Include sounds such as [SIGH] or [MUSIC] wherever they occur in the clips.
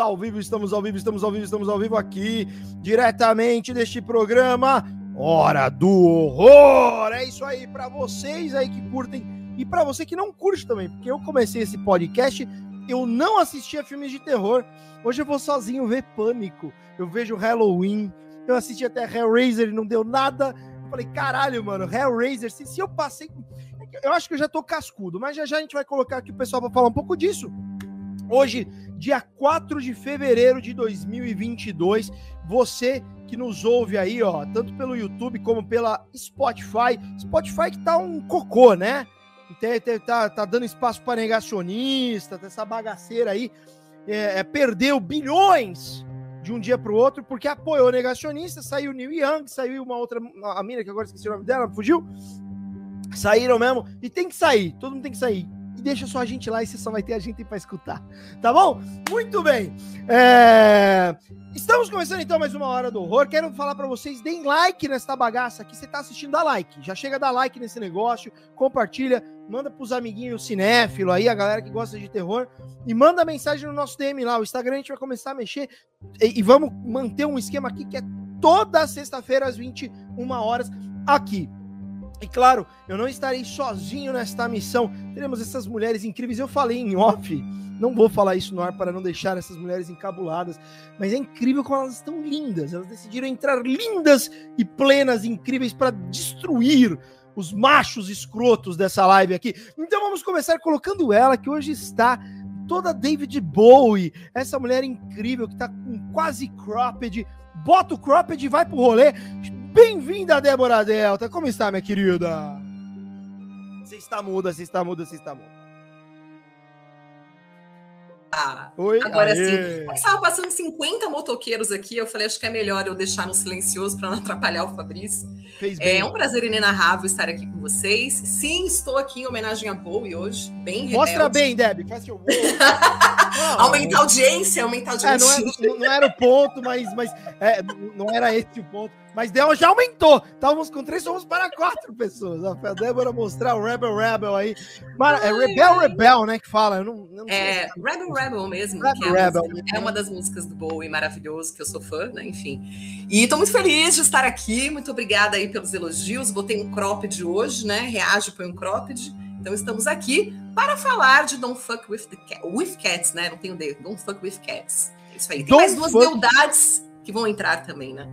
ao vivo, estamos ao vivo, estamos ao vivo, estamos ao vivo aqui, diretamente deste programa Hora do Horror. É isso aí, para vocês aí que curtem e para você que não curte também, porque eu comecei esse podcast, eu não assistia filmes de terror. Hoje eu vou sozinho ver Pânico, eu vejo Halloween, eu assisti até Hellraiser e não deu nada. Eu falei, caralho, mano, Hellraiser, se, se eu passei eu acho que eu já tô cascudo, mas já já a gente vai colocar aqui o pessoal para falar um pouco disso. Hoje, dia 4 de fevereiro de 2022, você que nos ouve aí, ó, tanto pelo YouTube como pela Spotify. Spotify que tá um cocô, né? Tá, tá dando espaço para negacionista, essa bagaceira aí. É, é, perdeu bilhões de um dia para o outro porque apoiou negacionista. Saiu Neil Young, saiu uma outra, a mina que agora esqueci o nome dela, fugiu. Saíram mesmo e tem que sair, todo mundo tem que sair. E deixa só a gente lá e você só vai ter a gente para escutar, tá bom? Muito bem. É... Estamos começando então mais uma hora do horror. Quero falar para vocês, deem like nessa bagaça aqui. Você tá assistindo, dá like. Já chega a dar like nesse negócio, compartilha, manda pros amiguinhos cinéfilo aí, a galera que gosta de terror, e manda mensagem no nosso DM lá. O Instagram a gente vai começar a mexer e, e vamos manter um esquema aqui que é toda sexta-feira às 21 horas aqui. E claro, eu não estarei sozinho nesta missão. Teremos essas mulheres incríveis. Eu falei em off, não vou falar isso no ar para não deixar essas mulheres encabuladas, mas é incrível como elas estão lindas. Elas decidiram entrar lindas e plenas, incríveis para destruir os machos escrotos dessa live aqui. Então vamos começar colocando ela que hoje está toda David Bowie, essa mulher incrível que está com quase cropped. Bota o cropped e vai pro rolê Bem-vinda, Débora Delta. Como está, minha querida? Você está muda, você está muda, você está muda. Ah, Oi? Agora Aê. sim. Estava passando 50 motoqueiros aqui. Eu falei, acho que é melhor eu deixar no silencioso para não atrapalhar o Fabrício. É um prazer inenarrável estar aqui com vocês. Sim, estou aqui em homenagem a Bowie hoje. Bem Mostra bem, Deb. Faz seu [LAUGHS] aumentar a audiência, aumentar a audiência. É, não, é, não, era o ponto, mas, mas é, não era esse o ponto. Mas deu, já aumentou. Estávamos com três, somos para quatro pessoas. A Débora mostrar o Rebel Rebel aí. Mar, é Rebel Rebel, né? Que fala. Eu não, eu não é, Rebel Rebel mesmo. Rebel, é, Rebel, é uma das músicas do Bowie maravilhoso, que eu sou fã, né? Enfim. E estou muito feliz de estar aqui. Muito obrigada aí pelos elogios. Botei um cropped hoje, né? Reage põe um cropped. Então estamos aqui para falar de Don't Fuck With, the cat, with Cats, né? Não tenho D. Don't Fuck With Cats. É isso aí. Tem Don't mais duas fuck... que vão entrar também, né?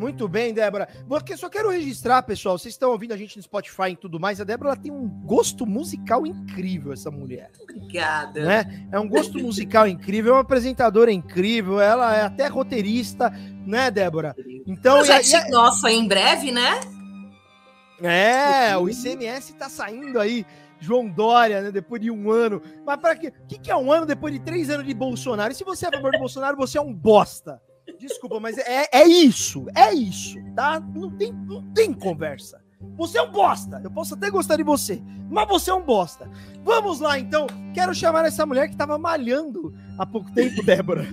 Muito bem, Débora. Porque só quero registrar, pessoal, vocês estão ouvindo a gente no Spotify e tudo mais. A Débora tem um gosto musical incrível, essa mulher. Obrigada. Né? É um gosto musical incrível, é uma apresentadora incrível, ela é até roteirista, né, Débora? Então, Projeto é, nosso aí em breve, né? É, o ICMS tá saindo aí. João Dória, né, depois de um ano. Mas para quê? O que, que é um ano depois de três anos de Bolsonaro? E se você é a favor do Bolsonaro, você é um bosta. Desculpa, mas é, é isso. É isso, tá? Não tem, não tem conversa. Você é um bosta. Eu posso até gostar de você, mas você é um bosta. Vamos lá, então. Quero chamar essa mulher que estava malhando há pouco tempo, Débora.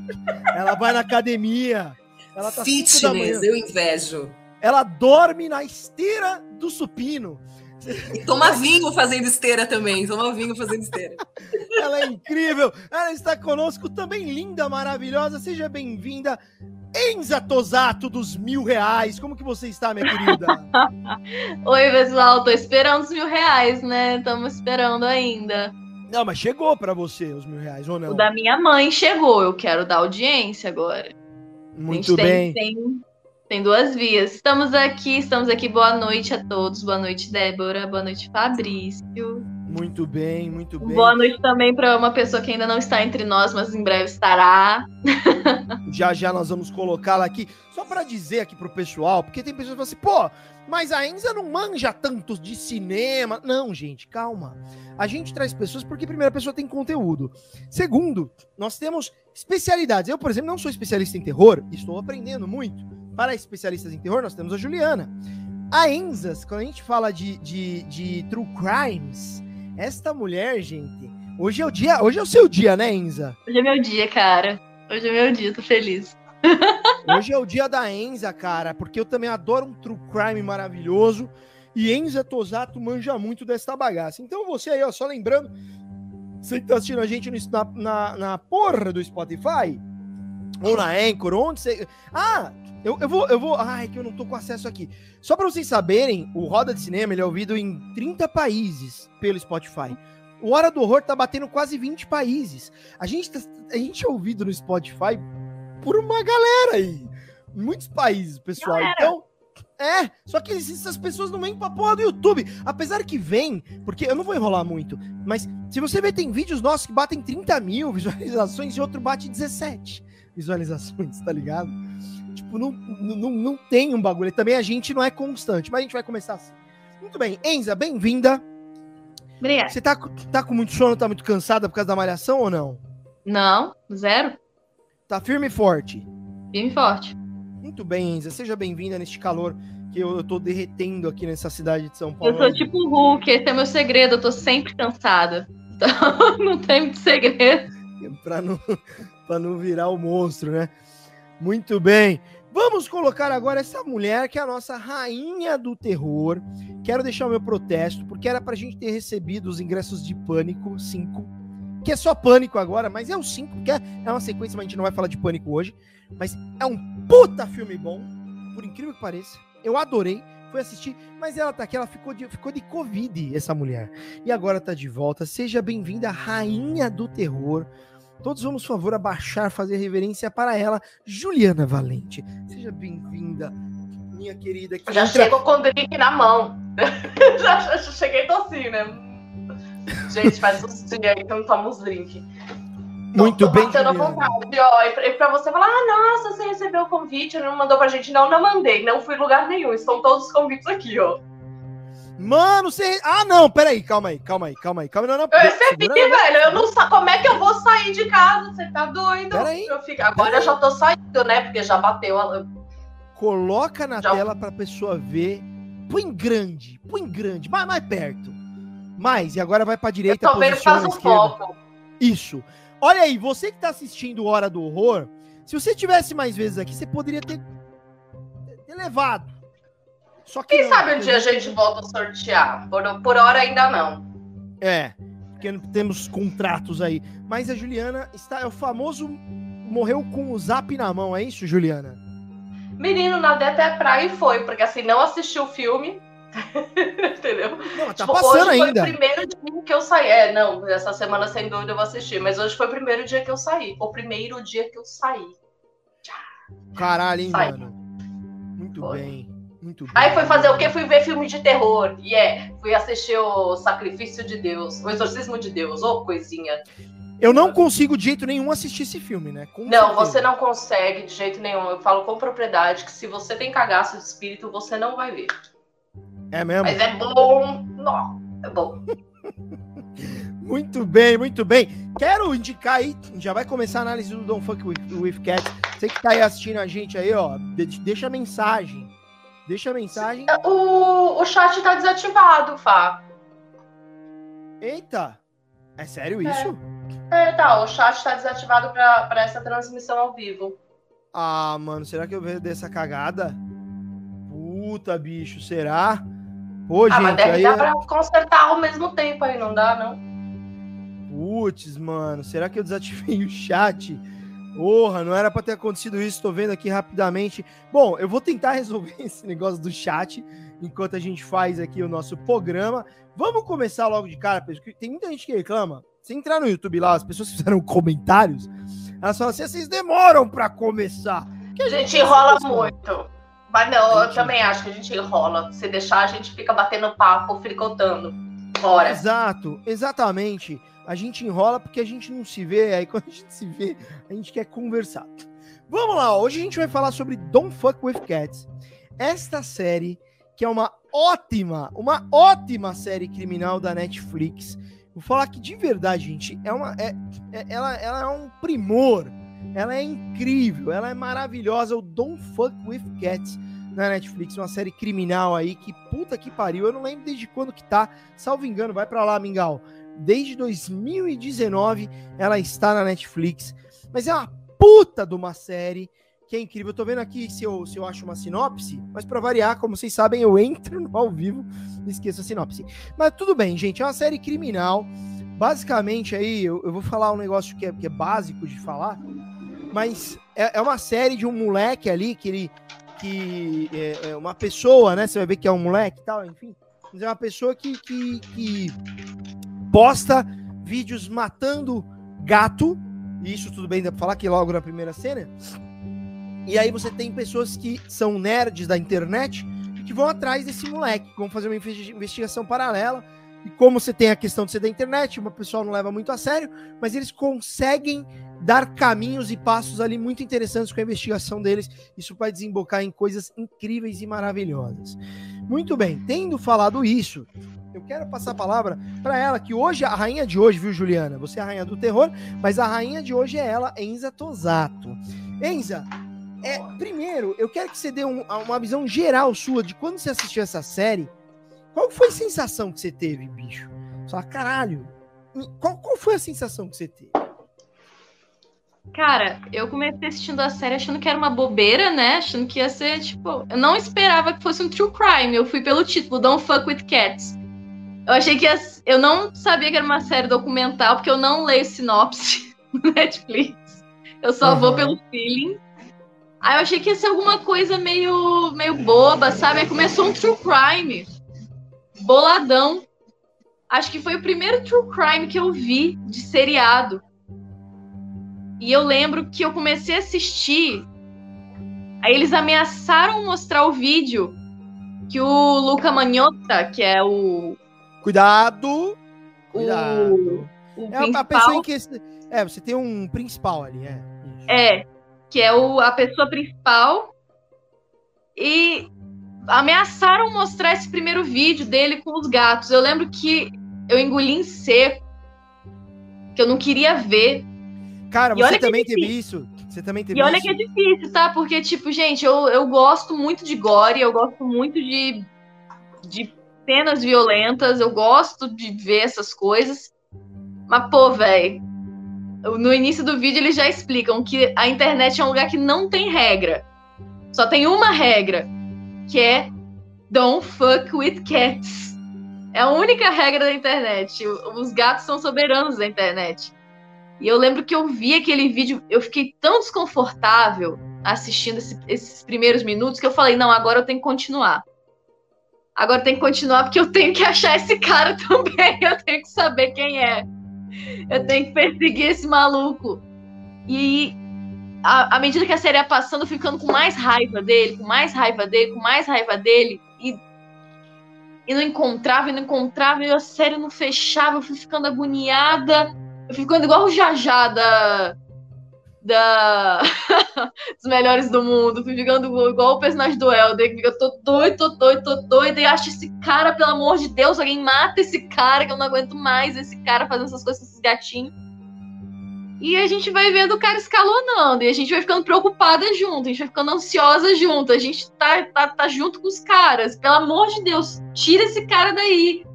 Ela vai na academia. Ela tá Fitness, eu invejo. Ela dorme na esteira do supino. E toma vinho fazendo esteira também. Toma vinho fazendo esteira. Ela é incrível. Ela está conosco também, linda, maravilhosa. Seja bem-vinda. Enza Tosato dos mil reais. Como que você está, minha querida? [LAUGHS] Oi, pessoal. Tô esperando os mil reais, né? Estamos esperando ainda. Não, mas chegou para você os mil reais, ou não? O da minha mãe chegou. Eu quero dar audiência agora. Muito bem. Tem, tem tem duas vias. Estamos aqui, estamos aqui. Boa noite a todos. Boa noite, Débora. Boa noite, Fabrício. Muito bem, muito bem. Boa noite também para uma pessoa que ainda não está entre nós, mas em breve estará. [LAUGHS] já já nós vamos colocá-la aqui. Só para dizer aqui pro pessoal, porque tem pessoas que falam assim, pô, mas a Enza não manja tanto de cinema. Não, gente, calma. A gente traz pessoas porque, primeiro, a pessoa tem conteúdo. Segundo, nós temos especialidades. Eu, por exemplo, não sou especialista em terror, estou aprendendo muito. Para especialistas em terror, nós temos a Juliana. A Enzas, quando a gente fala de, de, de true crimes, esta mulher, gente, hoje é o dia, hoje é o seu dia, né, Enza? Hoje é meu dia, cara. Hoje é meu dia, tô feliz. [LAUGHS] Hoje é o dia da Enza, cara, porque eu também adoro um true crime maravilhoso. E Enza Tosato manja muito desta bagaça. Então você aí, ó, só lembrando, Você que tá assistindo a gente no, na, na, na porra do Spotify, ou na Anchor, onde você. Ah, eu, eu vou, eu vou. Ai, que eu não tô com acesso aqui. Só para vocês saberem, o Roda de Cinema ele é ouvido em 30 países pelo Spotify. O Hora do Horror tá batendo quase 20 países. A gente, tá, a gente é ouvido no Spotify por uma galera aí. Muitos países, pessoal. Galera. Então, é, só que essas pessoas não vêm pra porra do YouTube. Apesar que vem, porque eu não vou enrolar muito, mas se você ver, tem vídeos nossos que batem 30 mil visualizações e outro bate 17 visualizações, [LAUGHS] tá ligado? Tipo, não, não, não tem um bagulho. Também a gente não é constante, mas a gente vai começar assim. Muito bem, Enza, bem-vinda. Obrigada. Você tá, tá com muito sono, tá muito cansada por causa da malhação ou não? Não, zero. Tá firme e forte? Firme e forte. Muito bem, Enza. Seja bem-vinda neste calor que eu, eu tô derretendo aqui nessa cidade de São Paulo. Eu sou tipo o Hulk, esse é meu segredo, eu tô sempre cansada. [LAUGHS] Então, [LAUGHS] não tem muito segredo. pra, não, pra não virar o monstro, né? Muito bem. Vamos colocar agora essa mulher que é a nossa rainha do terror. Quero deixar o meu protesto, porque era pra gente ter recebido os ingressos de Pânico 5, que é só Pânico agora, mas é o 5, porque é uma sequência, mas a gente não vai falar de Pânico hoje. Mas é um puta filme bom, por incrível que pareça. Eu adorei, fui assistir, mas ela tá aqui, ela ficou de, ficou de Covid, essa mulher. E agora tá de volta. Seja bem-vinda, rainha do terror. Todos vamos, por favor, abaixar, fazer reverência para ela, Juliana Valente. Seja bem-vinda, minha querida. já entra... chego com o drink na mão. [LAUGHS] já, já, cheguei assim, né? Gente, faz uns dias aí que não tomo uns drink. Muito tô, tô bem, Juliana. vontade, ó, e pra você falar, ah, nossa, você recebeu o convite, não mandou pra gente. Não, não mandei, não fui em lugar nenhum. Estão todos os convites aqui, ó. Mano, você. Ah, não, peraí, calma aí, calma aí, calma aí. Calma, não, não. Eu recebi, velho. Eu não sei como é que eu vou sair de casa. Você tá doido? Peraí. Eu fico... Agora eu já tô saindo, né? Porque já bateu a. Coloca na já... tela pra pessoa ver. Põe grande, põe grande, mais, mais perto. Mais, e agora vai pra direita. Eu tô vendo faz um foco. Isso. Olha aí, você que tá assistindo Hora do Horror, se você tivesse mais vezes aqui, você poderia ter, ter levado só que Quem não, sabe um dia a gente volta a sortear? Por, por hora ainda não. É, porque temos contratos aí. Mas a Juliana está. É o famoso morreu com o zap na mão, é isso, Juliana? Menino, nadei até a praia e foi, porque assim, não assisti o filme. [LAUGHS] Entendeu? Não, tá tipo, passando hoje ainda. foi o primeiro dia que eu saí. É, não, essa semana sem dúvida eu vou assistir, mas hoje foi o primeiro dia que eu saí. O primeiro dia que eu saí. Caralho, hein, mano? Muito foi. bem. Muito bem. Aí foi fazer o quê? Fui ver filme de terror. E yeah. é, fui assistir o Sacrifício de Deus, o Exorcismo de Deus, ô oh, coisinha. Eu não consigo de jeito nenhum assistir esse filme, né? Com não, certeza. você não consegue de jeito nenhum. Eu falo com propriedade que se você tem cagaço de espírito, você não vai ver. É mesmo? Mas é bom. Não, é bom. [LAUGHS] muito bem, muito bem. Quero indicar aí, já vai começar a análise do Don't Fuck With, with Cat. Você que tá aí assistindo a gente aí, ó, deixa a mensagem Deixa a mensagem. O, o chat tá desativado, Fá. Eita! É sério isso? É, é tá. O chat tá desativado pra, pra essa transmissão ao vivo. Ah, mano, será que eu vejo dessa cagada? Puta, bicho, será? Pô, ah, gente, mas deve aí... dar é pra consertar ao mesmo tempo aí, não dá, não? Putz, mano, será que eu desativei [LAUGHS] o chat? Porra, não era para ter acontecido isso, tô vendo aqui rapidamente. Bom, eu vou tentar [LAUGHS] resolver esse negócio do chat enquanto a gente faz aqui o nosso programa. Vamos começar logo de cara, porque tem muita gente que reclama. Se entrar no YouTube lá, as pessoas [LAUGHS] fizeram comentários, elas falam assim: vocês demoram para começar. Que a gente enrola muito. Mas não, eu também acho que a gente enrola. Se deixar, a gente fica batendo papo, fricotando. Fora. Exato, exatamente a gente enrola porque a gente não se vê, aí quando a gente se vê, a gente quer conversar. Vamos lá, hoje a gente vai falar sobre Don't Fuck With Cats. Esta série, que é uma ótima, uma ótima série criminal da Netflix. Vou falar que de verdade, gente, é uma, é, é, ela, ela é um primor. Ela é incrível, ela é maravilhosa. O Don't Fuck With Cats na Netflix, uma série criminal aí que puta que pariu. Eu não lembro desde quando que tá. Salvo engano, vai para lá, Mingau desde 2019 ela está na Netflix. Mas é uma puta de uma série que é incrível. Eu tô vendo aqui se eu, se eu acho uma sinopse, mas para variar, como vocês sabem, eu entro no ao vivo e esqueço a sinopse. Mas tudo bem, gente, é uma série criminal. basicamente aí, eu, eu, vou falar um negócio que é, que é básico de falar, mas é, é, uma série de um moleque ali que ele. que é, é, uma pessoa, né? Você vai ver que é um moleque e tal, enfim. Mas é uma pessoa que, que, que posta vídeos matando gato. Isso tudo bem, dá pra falar que logo na primeira cena. E aí você tem pessoas que são nerds da internet e que vão atrás desse moleque, vão fazer uma investigação paralela. E como você tem a questão de ser da internet, uma pessoa não leva muito a sério, mas eles conseguem dar caminhos e passos ali muito interessantes com a investigação deles. Isso vai desembocar em coisas incríveis e maravilhosas. Muito bem, tendo falado isso, eu quero passar a palavra para ela, que hoje, a rainha de hoje, viu, Juliana? Você é a rainha do terror, mas a rainha de hoje é ela, Enza Tosato. Enza, é, primeiro, eu quero que você dê um, uma visão geral sua de quando você assistiu essa série. Qual foi a sensação que você teve, bicho? Só caralho. Qual, qual foi a sensação que você teve? Cara, eu comecei assistindo a série achando que era uma bobeira, né? Achando que ia ser, tipo. Eu não esperava que fosse um true crime. Eu fui pelo título, Don't Fuck with Cats. Eu achei que ia... Eu não sabia que era uma série documental, porque eu não leio sinopse [LAUGHS] no Netflix. Eu só uhum. vou pelo feeling. Aí eu achei que ia ser alguma coisa meio, meio boba, sabe? Aí começou um true crime. Boladão. Acho que foi o primeiro true crime que eu vi de seriado. E eu lembro que eu comecei a assistir. Aí eles ameaçaram mostrar o vídeo que o Luca Magnotta, que é o. Cuidado! Cuidado! O, o é a pessoa em que. É, você tem um principal ali, é. É, que é o, a pessoa principal. E ameaçaram mostrar esse primeiro vídeo dele com os gatos. Eu lembro que eu engoli em seco, que eu não queria ver. Cara, você é também é teve isso? Você também teve E olha isso? que é difícil, tá? Porque, tipo, gente, eu, eu gosto muito de gore, eu gosto muito de, de cenas violentas, eu gosto de ver essas coisas. Mas, pô, velho, no início do vídeo eles já explicam que a internet é um lugar que não tem regra. Só tem uma regra, que é don't fuck with cats. É a única regra da internet. Os gatos são soberanos da internet. E eu lembro que eu vi aquele vídeo, eu fiquei tão desconfortável assistindo esse, esses primeiros minutos que eu falei: não, agora eu tenho que continuar. Agora tem que continuar porque eu tenho que achar esse cara [LAUGHS] também. Eu tenho que saber quem é. Eu tenho que perseguir esse maluco. E à medida que a série ia passando, eu ficando com mais raiva dele, com mais raiva dele, com mais raiva dele. E, e não encontrava, e não encontrava, e a série não fechava, eu fui ficando agoniada eu fico igual o Jajá da. da [LAUGHS] dos melhores do mundo. Fui ficando igual o personagem do Elder, que fica, tô doido, tô doido, tô doido. E acho esse cara, pelo amor de Deus, alguém mata esse cara, que eu não aguento mais esse cara fazendo essas coisas com esses gatinhos. E a gente vai vendo o cara escalonando, e a gente vai ficando preocupada junto, a gente vai ficando ansiosa junto, a gente tá, tá, tá junto com os caras. Pelo amor de Deus, tira esse cara daí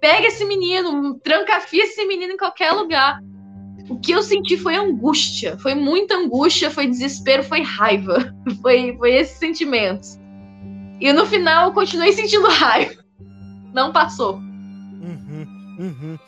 pega esse menino, trancafia esse menino em qualquer lugar. O que eu senti foi angústia, foi muita angústia, foi desespero, foi raiva, [LAUGHS] foi, foi esses sentimentos. E no final eu continuei sentindo [LAUGHS] raiva. Não passou. Uhum, uhum.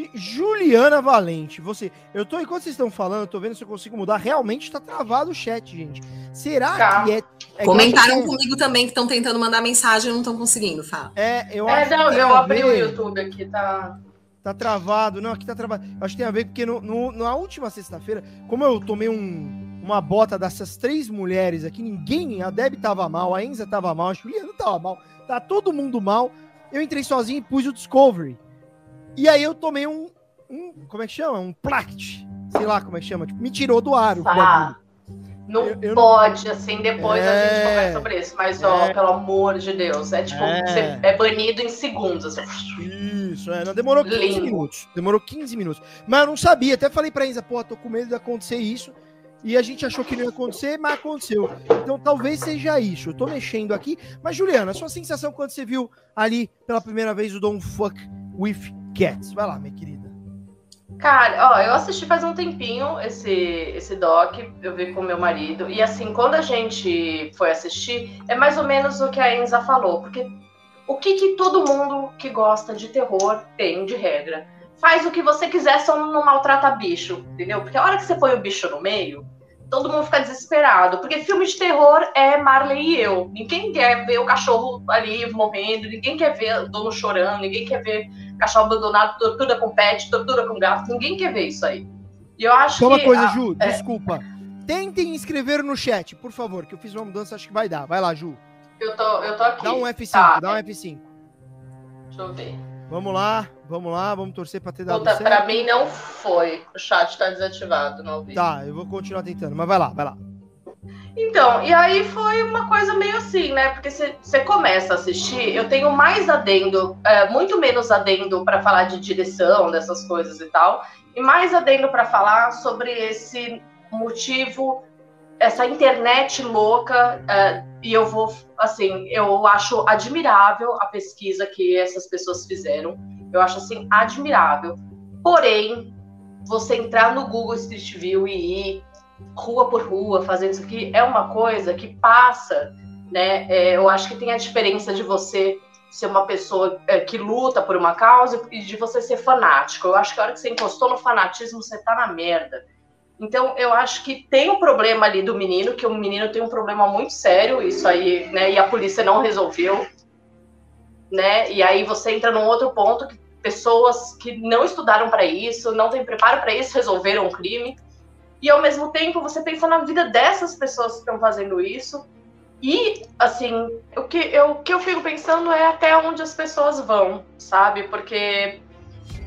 E Juliana Valente, você. Eu tô, enquanto vocês estão falando, eu tô vendo se eu consigo mudar. Realmente tá travado o chat, gente. Será tá. que é. é Comentaram que... comigo também que estão tentando mandar mensagem e não estão conseguindo, Fá. É, eu é, acho não, eu abri o YouTube aqui, tá. Tá travado. Não, aqui tá travado. Acho que tem a ver porque no, no na última sexta-feira, como eu tomei um, uma bota dessas três mulheres aqui, ninguém, a Deb tava mal, a Enza tava mal, a Juliana tava mal, tá todo mundo mal. Eu entrei sozinho e pus o Discovery. E aí eu tomei um, um como é que chama? Um plact. Sei lá como é que chama. Tipo, me tirou do ar. Ah, não eu, eu pode, não... assim, depois é... a gente é. conversa sobre isso. Mas, é... ó, pelo amor de Deus, é tipo, é, é banido em segundos. Assim. Isso, é. Não, demorou 15 Lindo. minutos. Demorou 15 minutos. Mas eu não sabia. Até falei pra Isa, pô, tô com medo de acontecer isso. E a gente achou que não ia acontecer, mas aconteceu. Então talvez seja isso. Eu tô mexendo aqui. Mas, Juliana, a sua sensação quando você viu ali pela primeira vez o Don't Fuck With Cats. Vai lá, minha querida. Cara, ó, eu assisti faz um tempinho esse, esse doc, eu vi com meu marido, e assim, quando a gente foi assistir, é mais ou menos o que a Enza falou, porque o que, que todo mundo que gosta de terror tem de regra? faz o que você quiser, só não maltrata bicho, entendeu? Porque a hora que você põe o bicho no meio, todo mundo fica desesperado. Porque filme de terror é Marley e eu. Ninguém quer ver o cachorro ali morrendo, ninguém quer ver o dono chorando, ninguém quer ver cachorro abandonado, tortura com pet, tortura com gato, ninguém quer ver isso aí. E eu acho Só uma coisa, a, Ju, é... desculpa. Tentem inscrever no chat, por favor, que eu fiz uma mudança, acho que vai dar. Vai lá, Ju. Eu tô, eu tô aqui. Dá um F5, tá, dá um F5. Deixa eu ver. Vamos lá, vamos lá, vamos torcer para ter dado Puta, certo. Pra mim não foi. O chat tá desativado, não vi. Tá, eu vou continuar tentando, mas vai lá, vai lá. Então, e aí foi uma coisa meio assim, né? Porque você começa a assistir, eu tenho mais adendo, é, muito menos adendo para falar de direção, dessas coisas e tal, e mais adendo para falar sobre esse motivo, essa internet louca, é, e eu vou, assim, eu acho admirável a pesquisa que essas pessoas fizeram, eu acho, assim, admirável. Porém, você entrar no Google Street View e ir rua por rua fazendo isso aqui é uma coisa que passa, né? É, eu acho que tem a diferença de você ser uma pessoa é, que luta por uma causa e de você ser fanático. Eu acho que a hora que você encostou no fanatismo, você tá na merda. Então, eu acho que tem um problema ali do menino, que o menino tem um problema muito sério, isso aí, né? E a polícia não resolveu, né? E aí você entra num outro ponto que pessoas que não estudaram para isso, não têm preparo para isso, resolveram um crime. E ao mesmo tempo você pensa na vida dessas pessoas que estão fazendo isso. E, assim, o que eu, o que eu fico pensando é até onde as pessoas vão, sabe? Porque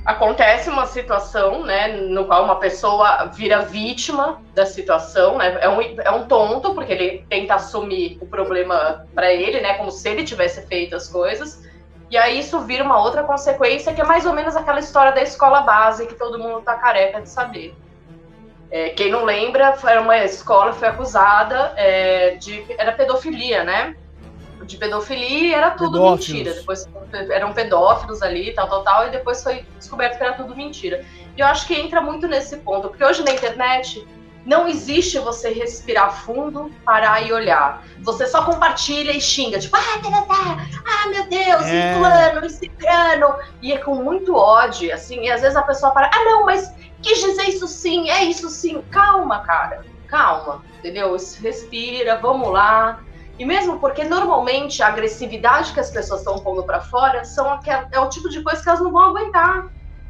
acontece uma situação, né, no qual uma pessoa vira vítima da situação, né, é um, é um tonto, porque ele tenta assumir o problema para ele, né, como se ele tivesse feito as coisas, e aí isso vira uma outra consequência, que é mais ou menos aquela história da escola base, que todo mundo tá careca de saber. É, quem não lembra, foi uma escola foi acusada é, de era pedofilia, né? De pedofilia e era tudo pedófilos. mentira. Depois eram pedófilos ali, tal, tal, tal, e depois foi descoberto que era tudo mentira. E eu acho que entra muito nesse ponto, porque hoje na internet não existe você respirar fundo, parar e olhar. Você só compartilha e xinga, tipo, ah, tá, tá, tá. ah meu Deus, é... fulano, esse cano. E é com muito ódio, assim, e às vezes a pessoa para, ah, não, mas quis dizer isso sim, é isso sim. Calma, cara, calma, entendeu? Respira, vamos lá. E mesmo porque normalmente a agressividade que as pessoas estão pondo para fora são aquel, é o tipo de coisa que elas não vão aguentar.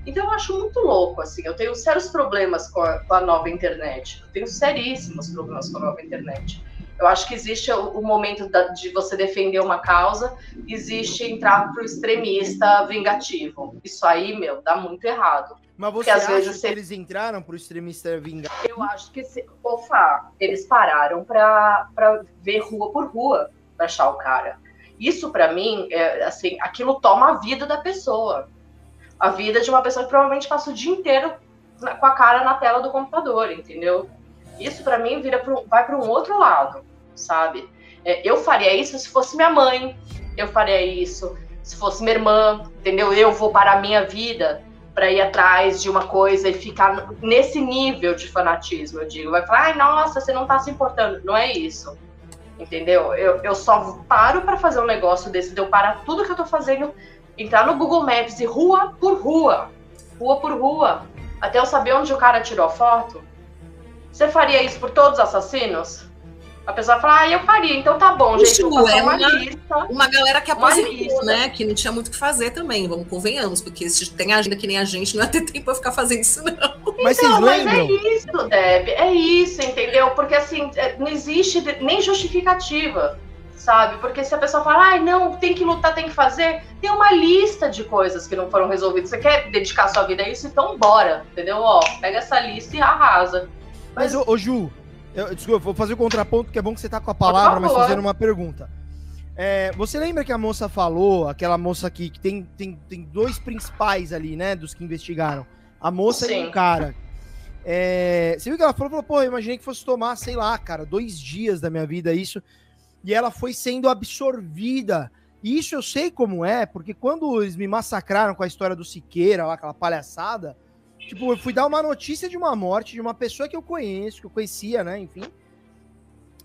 Então eu acho muito louco, assim. Eu tenho sérios problemas com a, com a nova internet. Eu tenho seríssimos problemas com a nova internet. Eu acho que existe o, o momento da, de você defender uma causa, existe entrar pro extremista vingativo. Isso aí, meu, dá muito errado. Mas você Porque, acha às vezes, que eles entraram pro extremista vingativo? Eu acho que, se, ofa, eles pararam pra, pra ver rua por rua pra achar o cara. Isso, para mim, é, assim, aquilo toma a vida da pessoa. A vida de uma pessoa que provavelmente passa o dia inteiro com a cara na tela do computador, entendeu? Isso para mim vira pro, vai para um outro lado, sabe? É, eu faria isso se fosse minha mãe, eu faria isso se fosse minha irmã, entendeu? Eu vou para a minha vida para ir atrás de uma coisa e ficar nesse nível de fanatismo, eu digo. Vai falar, ai, nossa, você não tá se importando. Não é isso. Entendeu? Eu, eu só paro para fazer um negócio desse, de eu parar tudo que eu tô fazendo, entrar no Google Maps e rua por rua, rua por rua, até eu saber onde o cara tirou a foto. Você faria isso por todos os assassinos? A pessoa fala, ah, eu faria, então tá bom, gente. Isso é uma, lista, uma galera que aposentou, né? Que não tinha muito o que fazer também, vamos convenhamos, porque se tem agenda que nem a gente, não ia ter [LAUGHS] tempo pra ficar fazendo isso, não. Mas então? Mas é isso, Deb, é isso, entendeu? Porque assim, é, não existe nem justificativa, sabe? Porque se a pessoa fala, ai, não, tem que lutar, tem que fazer, tem uma lista de coisas que não foram resolvidas. Você quer dedicar sua vida a isso? Então bora, entendeu? Ó, pega essa lista e arrasa. Mas, Mas ô, ô Ju, eu, desculpa, vou fazer o contraponto, que é bom que você tá com a palavra, mas fazendo uma pergunta. É, você lembra que a moça falou, aquela moça aqui, que tem, tem, tem dois principais ali, né, dos que investigaram. A moça Sim. e um cara. É, você viu que ela falou, falou, pô, eu imaginei que fosse tomar, sei lá, cara, dois dias da minha vida isso. E ela foi sendo absorvida. E isso eu sei como é, porque quando eles me massacraram com a história do Siqueira, lá, aquela palhaçada, Tipo, eu fui dar uma notícia de uma morte de uma pessoa que eu conheço, que eu conhecia, né? Enfim.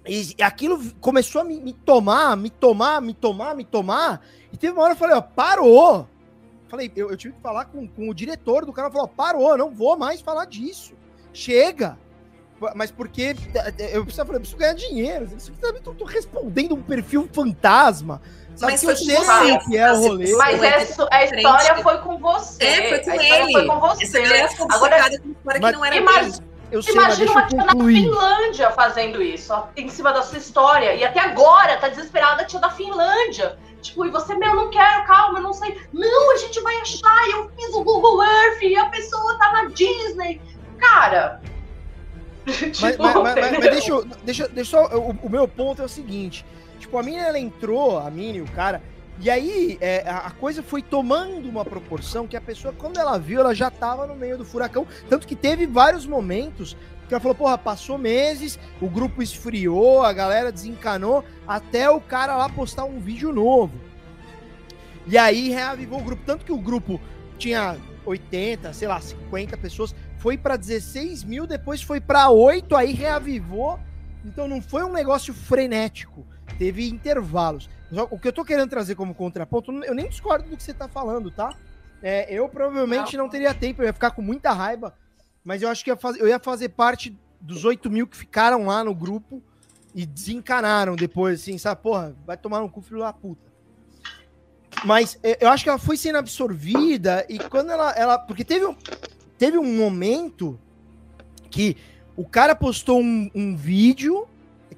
E aquilo começou a me, me tomar, me tomar, me tomar, me tomar. E teve uma hora eu falei, ó, parou! falei, eu, eu, tive que falar com, com o diretor do canal, falou, parou, não vou mais falar disso. Chega! Mas porque eu preciso, eu preciso ganhar dinheiro. Isso aqui tô, tô respondendo um perfil fantasma. Sabe mas que eu sei o que é o rolê. Mas é, a história foi com você. É, foi com a ele. Foi com você. Agora, mas, que não era imagina, eu sei, Imagina uma tia da Finlândia fazendo isso, ó, em cima da sua história. E até agora tá desesperada a tia da Finlândia. Tipo, e você, meu, não quero, calma, eu não sei. Não, a gente vai achar. Eu fiz o Google Earth e a pessoa tá na Disney. Cara. [LAUGHS] tipo, mas, mas, mas, mas, deixa, eu, deixa, deixa só. O, o, meu ponto é o seguinte: tipo, a mina ela entrou, a Mini, o cara. E aí é, a coisa foi tomando uma proporção que a pessoa, quando ela viu, ela já tava no meio do furacão. Tanto que teve vários momentos que ela falou, porra, passou meses, o grupo esfriou, a galera desencanou, até o cara lá postar um vídeo novo. E aí reavivou o grupo. Tanto que o grupo tinha 80, sei lá, 50 pessoas, foi para 16 mil, depois foi para 8, aí reavivou. Então não foi um negócio frenético, teve intervalos. O que eu tô querendo trazer como contraponto, eu nem discordo do que você tá falando, tá? É, eu provavelmente não teria tempo, eu ia ficar com muita raiva, mas eu acho que eu ia fazer, eu ia fazer parte dos 8 mil que ficaram lá no grupo e desencanaram depois, assim, sabe? Porra, vai tomar no cu, filho da puta. Mas é, eu acho que ela foi sendo absorvida e quando ela. ela porque teve um, teve um momento que o cara postou um, um vídeo.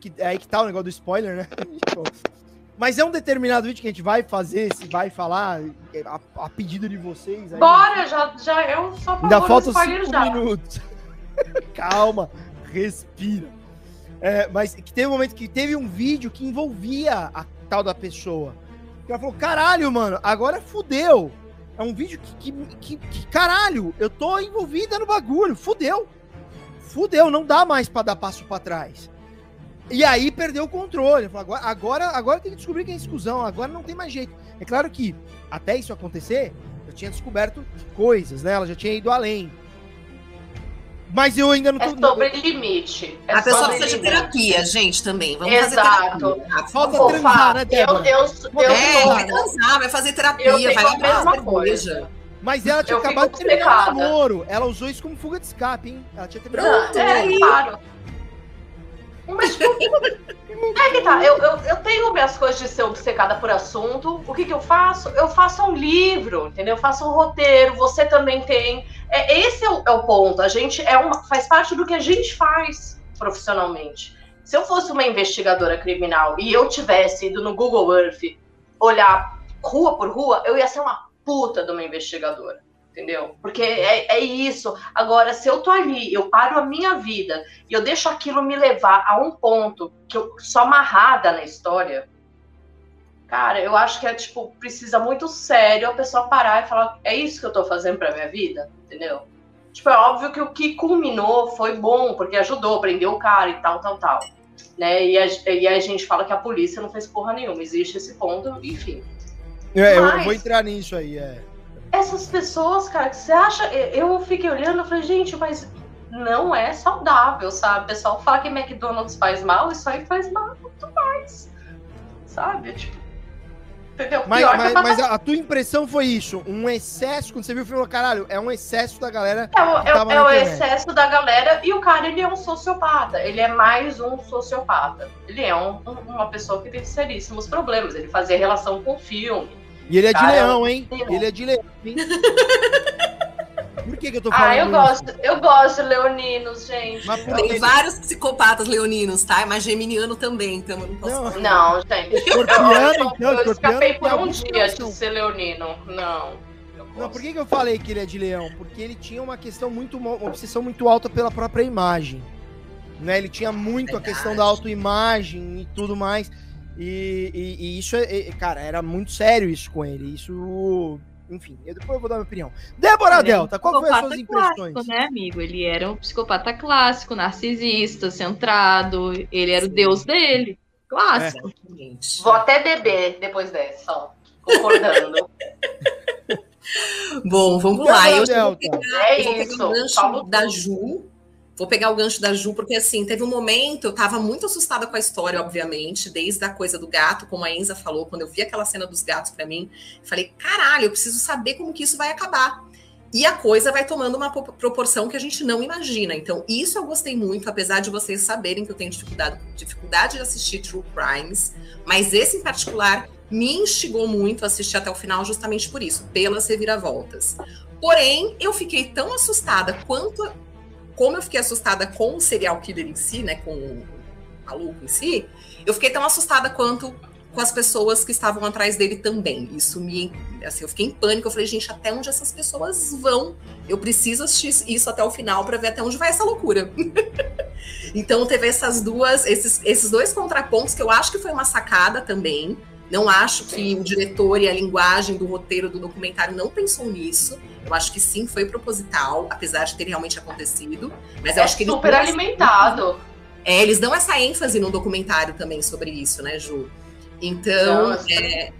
Que, é aí que tá o negócio do spoiler, né? [LAUGHS] Mas é um determinado vídeo que a gente vai fazer, se vai falar, a, a pedido de vocês. Aí. Bora, já, já eu só Ainda faltam cinco já. minutos. [LAUGHS] Calma, respira. É, mas que teve um momento que teve um vídeo que envolvia a tal da pessoa. Que ela falou: caralho, mano, agora fudeu. É um vídeo que, que, que, que caralho, eu tô envolvida no bagulho, fudeu. Fudeu, não dá mais para dar passo para trás. E aí perdeu o controle. Agora, agora, agora tem que descobrir quem é exclusão. Agora não tem mais jeito. É claro que até isso acontecer, eu tinha descoberto coisas, né? Ela já tinha ido além. Mas eu ainda não tô. É sobre limite. É a pessoa precisa de terapia, gente, também. Vamos Exato. fazer Falta Pô, transar, né, Débora? Eu, eu, eu, é, vai transar, vai fazer terapia, vai lavar a cerveja. Mas ela tinha eu acabado de terminar o namoro. Ela usou isso como fuga de escape, hein? Ela tinha terminado. É, claro. Mas, é que tá, eu, eu, eu tenho minhas coisas de ser obcecada por assunto. O que que eu faço? Eu faço um livro, entendeu? Eu faço um roteiro, você também tem. É, esse é o, é o ponto. A gente é uma, faz parte do que a gente faz profissionalmente. Se eu fosse uma investigadora criminal e eu tivesse ido no Google Earth olhar rua por rua, eu ia ser uma puta de uma investigadora entendeu? Porque é, é isso. Agora, se eu tô ali, eu paro a minha vida e eu deixo aquilo me levar a um ponto que eu sou amarrada na história, cara, eu acho que é tipo, precisa muito sério a pessoa parar e falar: é isso que eu tô fazendo pra minha vida, entendeu? Tipo, é óbvio que o que culminou foi bom, porque ajudou, prendeu o cara e tal, tal, tal. Né? E, a, e a gente fala que a polícia não fez porra nenhuma. Existe esse ponto, enfim. É, Mas... eu vou entrar nisso aí, é essas pessoas, cara, que você acha. Eu fiquei olhando e falei, gente, mas não é saudável, sabe? O pessoal fala que McDonald's faz mal, isso aí faz mal muito mais. Sabe? Tipo. Entendeu? Mas, mas, mas a, a, tua impressão foi isso? Um excesso, quando você viu o filme, caralho, é um excesso da galera. É, o, é, é o excesso da galera e o cara, ele é um sociopata. Ele é mais um sociopata. Ele é um, um, uma pessoa que teve seríssimos problemas. Ele fazia relação com o filme e ele é de leão, hein? Ele é de leão, hein? Por que, que eu tô falando? Ah, eu isso? gosto, eu gosto de leoninos, gente. Tem vários psicopatas leoninos, tá? Mas geminiano também, então eu não posso Não, falar. não gente. [LAUGHS] Escorpiano, eu, então, eu escapei por um dia de ser leonino. Não. Não, por que, que eu falei que ele é de leão? Porque ele tinha uma questão muito, uma obsessão muito alta pela própria imagem. Né? Ele tinha muito Verdade. a questão da autoimagem e tudo mais. E, e, e isso, é, é, cara, era muito sério isso com ele. Isso, enfim, eu depois eu vou dar minha opinião. Débora ele Delta, qual foi as suas impressões? Clássico, né, amigo? Ele era um psicopata clássico, narcisista, centrado. Ele era o deus dele. Clássico. É. Vou até beber depois dessa, ó. Concordando. [LAUGHS] Bom, vamos Débora lá. Eu Delta. Pegar, é isso. O da Ju Vou pegar o gancho da Ju, porque assim, teve um momento, eu tava muito assustada com a história, obviamente, desde a coisa do gato, como a Enza falou, quando eu vi aquela cena dos gatos para mim, falei, caralho, eu preciso saber como que isso vai acabar. E a coisa vai tomando uma proporção que a gente não imagina. Então, isso eu gostei muito, apesar de vocês saberem que eu tenho dificuldade, dificuldade de assistir True Crimes, mas esse em particular me instigou muito a assistir até o final, justamente por isso, pelas reviravoltas. Porém, eu fiquei tão assustada quanto como eu fiquei assustada com o serial killer em si, né, com o maluco em si, eu fiquei tão assustada quanto com as pessoas que estavam atrás dele também. Isso me, assim, eu fiquei em pânico. Eu falei, gente, até onde essas pessoas vão? Eu preciso assistir isso até o final para ver até onde vai essa loucura. [LAUGHS] então teve essas duas, esses, esses dois contrapontos que eu acho que foi uma sacada também. Não acho que o diretor e a linguagem do roteiro do documentário não pensou nisso. Eu acho que sim, foi proposital, apesar de ter realmente acontecido. Mas eu é acho que super alimentado. É, eles dão essa ênfase no documentário também sobre isso, né, Ju? Então, é,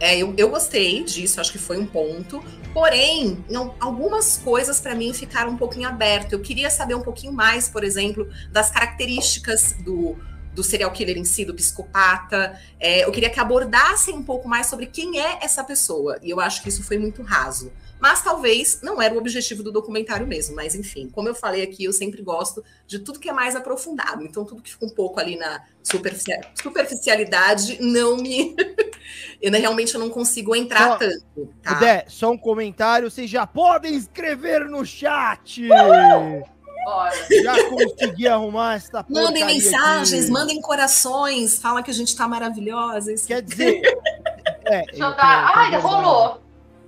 é, eu, eu gostei disso, acho que foi um ponto. Porém, não, algumas coisas para mim ficaram um pouquinho aberto. Eu queria saber um pouquinho mais, por exemplo, das características do, do serial killer em si, do psicopata. É, eu queria que abordassem um pouco mais sobre quem é essa pessoa. E eu acho que isso foi muito raso. Mas talvez não era o objetivo do documentário mesmo. Mas enfim, como eu falei aqui, eu sempre gosto de tudo que é mais aprofundado. Então, tudo que fica um pouco ali na superficialidade não me. [LAUGHS] eu realmente eu não consigo entrar só, tanto. Tá? Dé, só um comentário. Vocês já podem escrever no chat. Uhul! Já consegui arrumar essa Mandem mensagens, aqui. mandem corações, fala que a gente tá maravilhosa. Isso. Quer dizer. [LAUGHS] é, Deixa eu dar. Ai, rolou.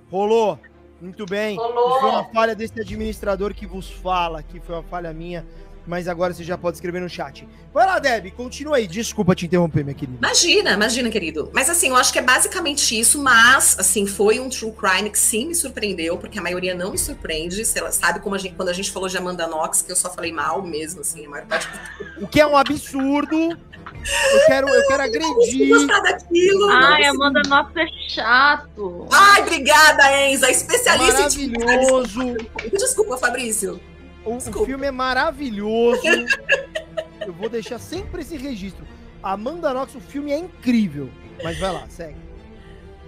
Rolou. Muito bem. Rolou. Foi uma falha desse administrador que vos fala, que foi uma falha minha mas agora você já pode escrever no chat. Vai lá, Deb, continua aí. Desculpa te interromper, minha querida. Imagina, imagina, querido. Mas assim, eu acho que é basicamente isso, mas assim, foi um true crime que sim me surpreendeu, porque a maioria não me surpreende. Você sabe como a gente, quando a gente falou de Amanda Knox, que eu só falei mal mesmo, assim, a maior parte O que é um absurdo. Eu quero, eu quero agredir. Gostar daquilo. Ai, não, Amanda Knox é chato. Ai, obrigada, Enza, especialista Maravilhoso. em Desculpa, Fabrício. O, o, filme é maravilhoso. [LAUGHS] Eu vou deixar sempre esse registro. Amanda Knox, o filme é incrível. Mas vai lá, segue.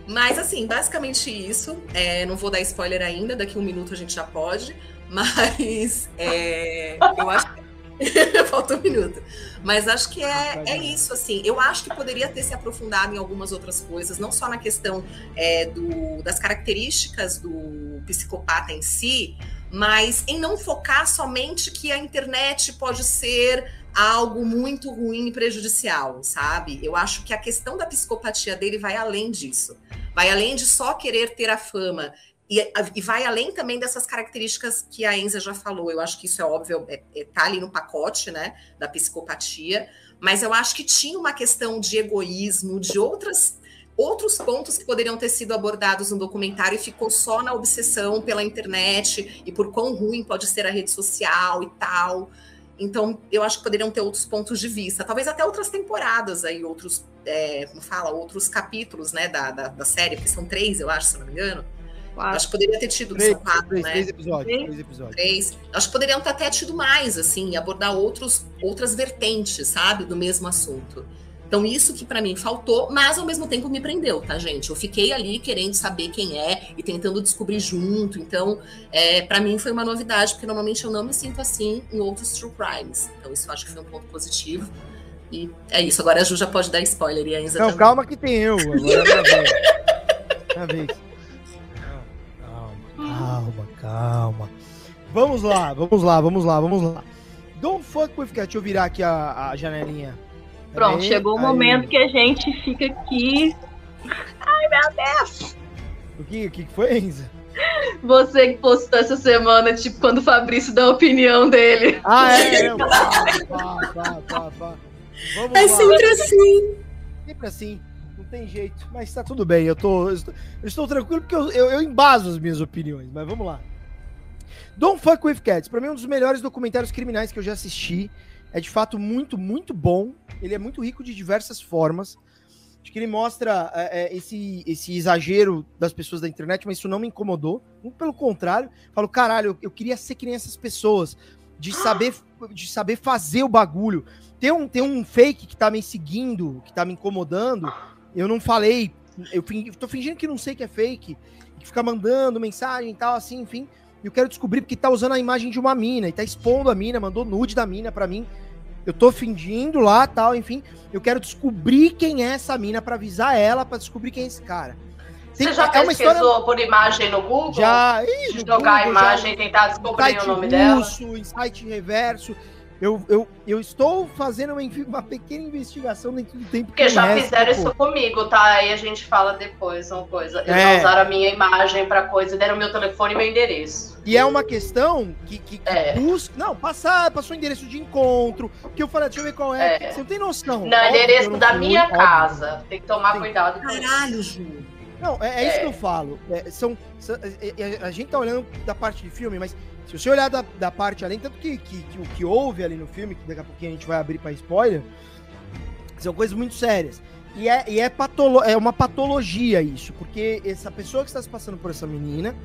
Mas assim, basicamente isso. É, não vou dar spoiler ainda, daqui um minuto a gente já pode. Mas é, eu acho que. [LAUGHS] Falta um minuto. Mas acho que é, é isso, assim. Eu acho que poderia ter se aprofundado em algumas outras coisas, não só na questão é, do, das características do psicopata em si, mas em não focar somente que a internet pode ser algo muito ruim e prejudicial, sabe? Eu acho que a questão da psicopatia dele vai além disso. Vai além de só querer ter a fama. E, e vai além também dessas características que a Enza já falou. Eu acho que isso é óbvio, é, é, tá ali no pacote, né, da psicopatia. Mas eu acho que tinha uma questão de egoísmo, de outras outros pontos que poderiam ter sido abordados no documentário e ficou só na obsessão pela internet e por quão ruim pode ser a rede social e tal. Então, eu acho que poderiam ter outros pontos de vista, talvez até outras temporadas aí, outros, é, como fala, outros capítulos, né, da, da, da, série, que são três, eu acho, se não me engano. Quatro. Acho que poderia ter tido três, quatro, três, né? Três episódios, três, três episódios. Três. Acho que poderiam ter até tido mais, assim, abordar outros, outras vertentes, sabe, do mesmo assunto. Então, isso que para mim faltou, mas ao mesmo tempo me prendeu, tá, gente? Eu fiquei ali querendo saber quem é e tentando descobrir junto. Então, é, para mim foi uma novidade, porque normalmente eu não me sinto assim em outros true crimes. Então, isso eu acho que foi um ponto positivo. E é isso. Agora a Ju já pode dar spoiler e a Enza Não, também. calma que tem eu. Agora é vez. Calma, calma, calma. Vamos lá, vamos lá, vamos lá, vamos lá. Don't fuck with cat. Deixa eu virar aqui a, a janelinha Pronto, chegou o aí. momento que a gente fica aqui. Ai, meu Deus! O que, o que foi, Enza? Você que postou essa semana, tipo, quando o Fabrício dá a opinião dele. Ah, é? é. Pá, pá, pá, pá, Vamos é lá. sempre assim. Sempre assim. Tem jeito. Mas tá tudo bem. Eu tô, eu estou, eu estou tranquilo porque eu, eu, eu embaso as minhas opiniões. Mas vamos lá. Don't Fuck With Cats. Pra mim é um dos melhores documentários criminais que eu já assisti é de fato muito, muito bom. Ele é muito rico de diversas formas. Acho que ele mostra é, é, esse, esse exagero das pessoas da internet, mas isso não me incomodou. Muito pelo contrário, falo, caralho, eu, eu queria ser que nem essas pessoas. de saber, de saber fazer o bagulho. Tem um, tem um fake que tá me seguindo, que tá me incomodando. Eu não falei. Eu tô fingindo que não sei que é fake. Que fica mandando mensagem e tal, assim, enfim. E eu quero descobrir porque tá usando a imagem de uma mina e tá expondo a mina, mandou nude da mina pra mim. Eu tô fingindo lá, tal, enfim. Eu quero descobrir quem é essa mina para avisar ela para descobrir quem é esse cara. Tem, Você já é pesquisou história... por imagem no Google? Já. Ih, jogar Google, a imagem e tentar descobrir o nome russo, dela? Site reverso. Eu, eu, eu estou fazendo uma, uma pequena investigação dentro do tempo Porque já resta, fizeram pô. isso comigo, tá? Aí a gente fala depois uma coisa. Eles é. usaram a minha imagem para coisa, deram meu telefone e meu endereço. E é uma questão que, que, que é. busca. Não, passar, passou o endereço de encontro. Que eu falei, deixa eu ver qual é. é. Você não tem noção. Não, endereço não da minha óbvio. casa. Tem que tomar tem. cuidado com Caralho, Ju. Não, é, é, isso que eu falo. É, são, são, é, a gente tá olhando da parte de filme, mas se você olhar da, da parte além, tanto que, que, que, o que houve ali no filme, que daqui a pouquinho a gente vai abrir para spoiler, são coisas muito sérias. E é, e é, patolo é uma patologia isso, porque essa pessoa que está se passando por essa menina,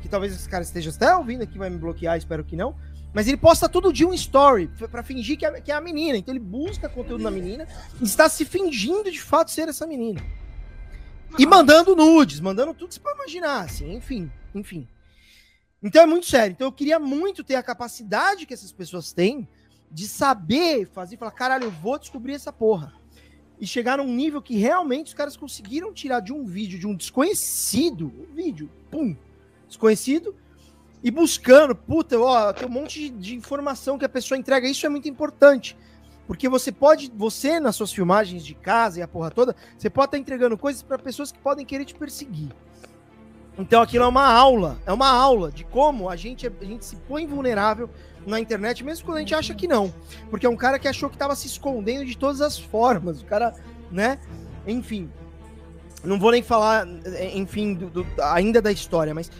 que talvez esse cara esteja até ouvindo aqui, vai me bloquear, espero que não, mas ele posta todo dia um story para fingir que é, que é a menina. Então ele busca conteúdo na menina e está se fingindo de fato ser essa menina. E mandando nudes, mandando tudo que você pode imaginar, assim, enfim, enfim. Então é muito sério. Então eu queria muito ter a capacidade que essas pessoas têm de saber fazer, falar, caralho, eu vou descobrir essa porra. E chegar num nível que realmente os caras conseguiram tirar de um vídeo de um desconhecido, um vídeo, pum, desconhecido, e buscando, puta, ó, tem um monte de, informação que a pessoa entrega. Isso é muito importante. Porque você pode, você nas suas filmagens de casa e a porra toda, você pode estar entregando coisas para pessoas que podem querer te perseguir. Então aquilo é uma aula, é uma aula de como a gente, a gente se põe vulnerável na internet, mesmo quando a gente acha que não. Porque é um cara que achou que estava se escondendo de todas as formas. O cara, né? Enfim. Não vou nem falar, enfim, do, do, ainda da história, mas.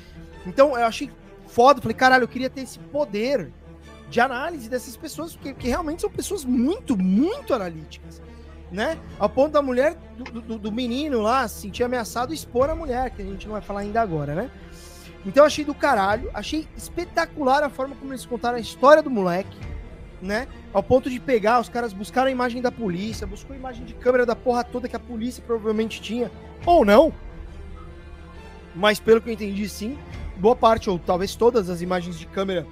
Então eu achei foda. Falei, caralho, eu queria ter esse poder de análise dessas pessoas, porque, porque realmente são pessoas muito, muito analíticas né? Ao ponto da mulher, do, do, do menino lá, se sentir ameaçado expor a mulher, que a gente não vai falar ainda agora, né? Então achei do caralho, achei espetacular a forma como eles contaram a história do moleque, né? Ao ponto de pegar, os caras buscaram a imagem da polícia, buscou a imagem de câmera da porra toda que a polícia provavelmente tinha, ou não. Mas pelo que eu entendi, sim. Boa parte, ou talvez todas as imagens de câmera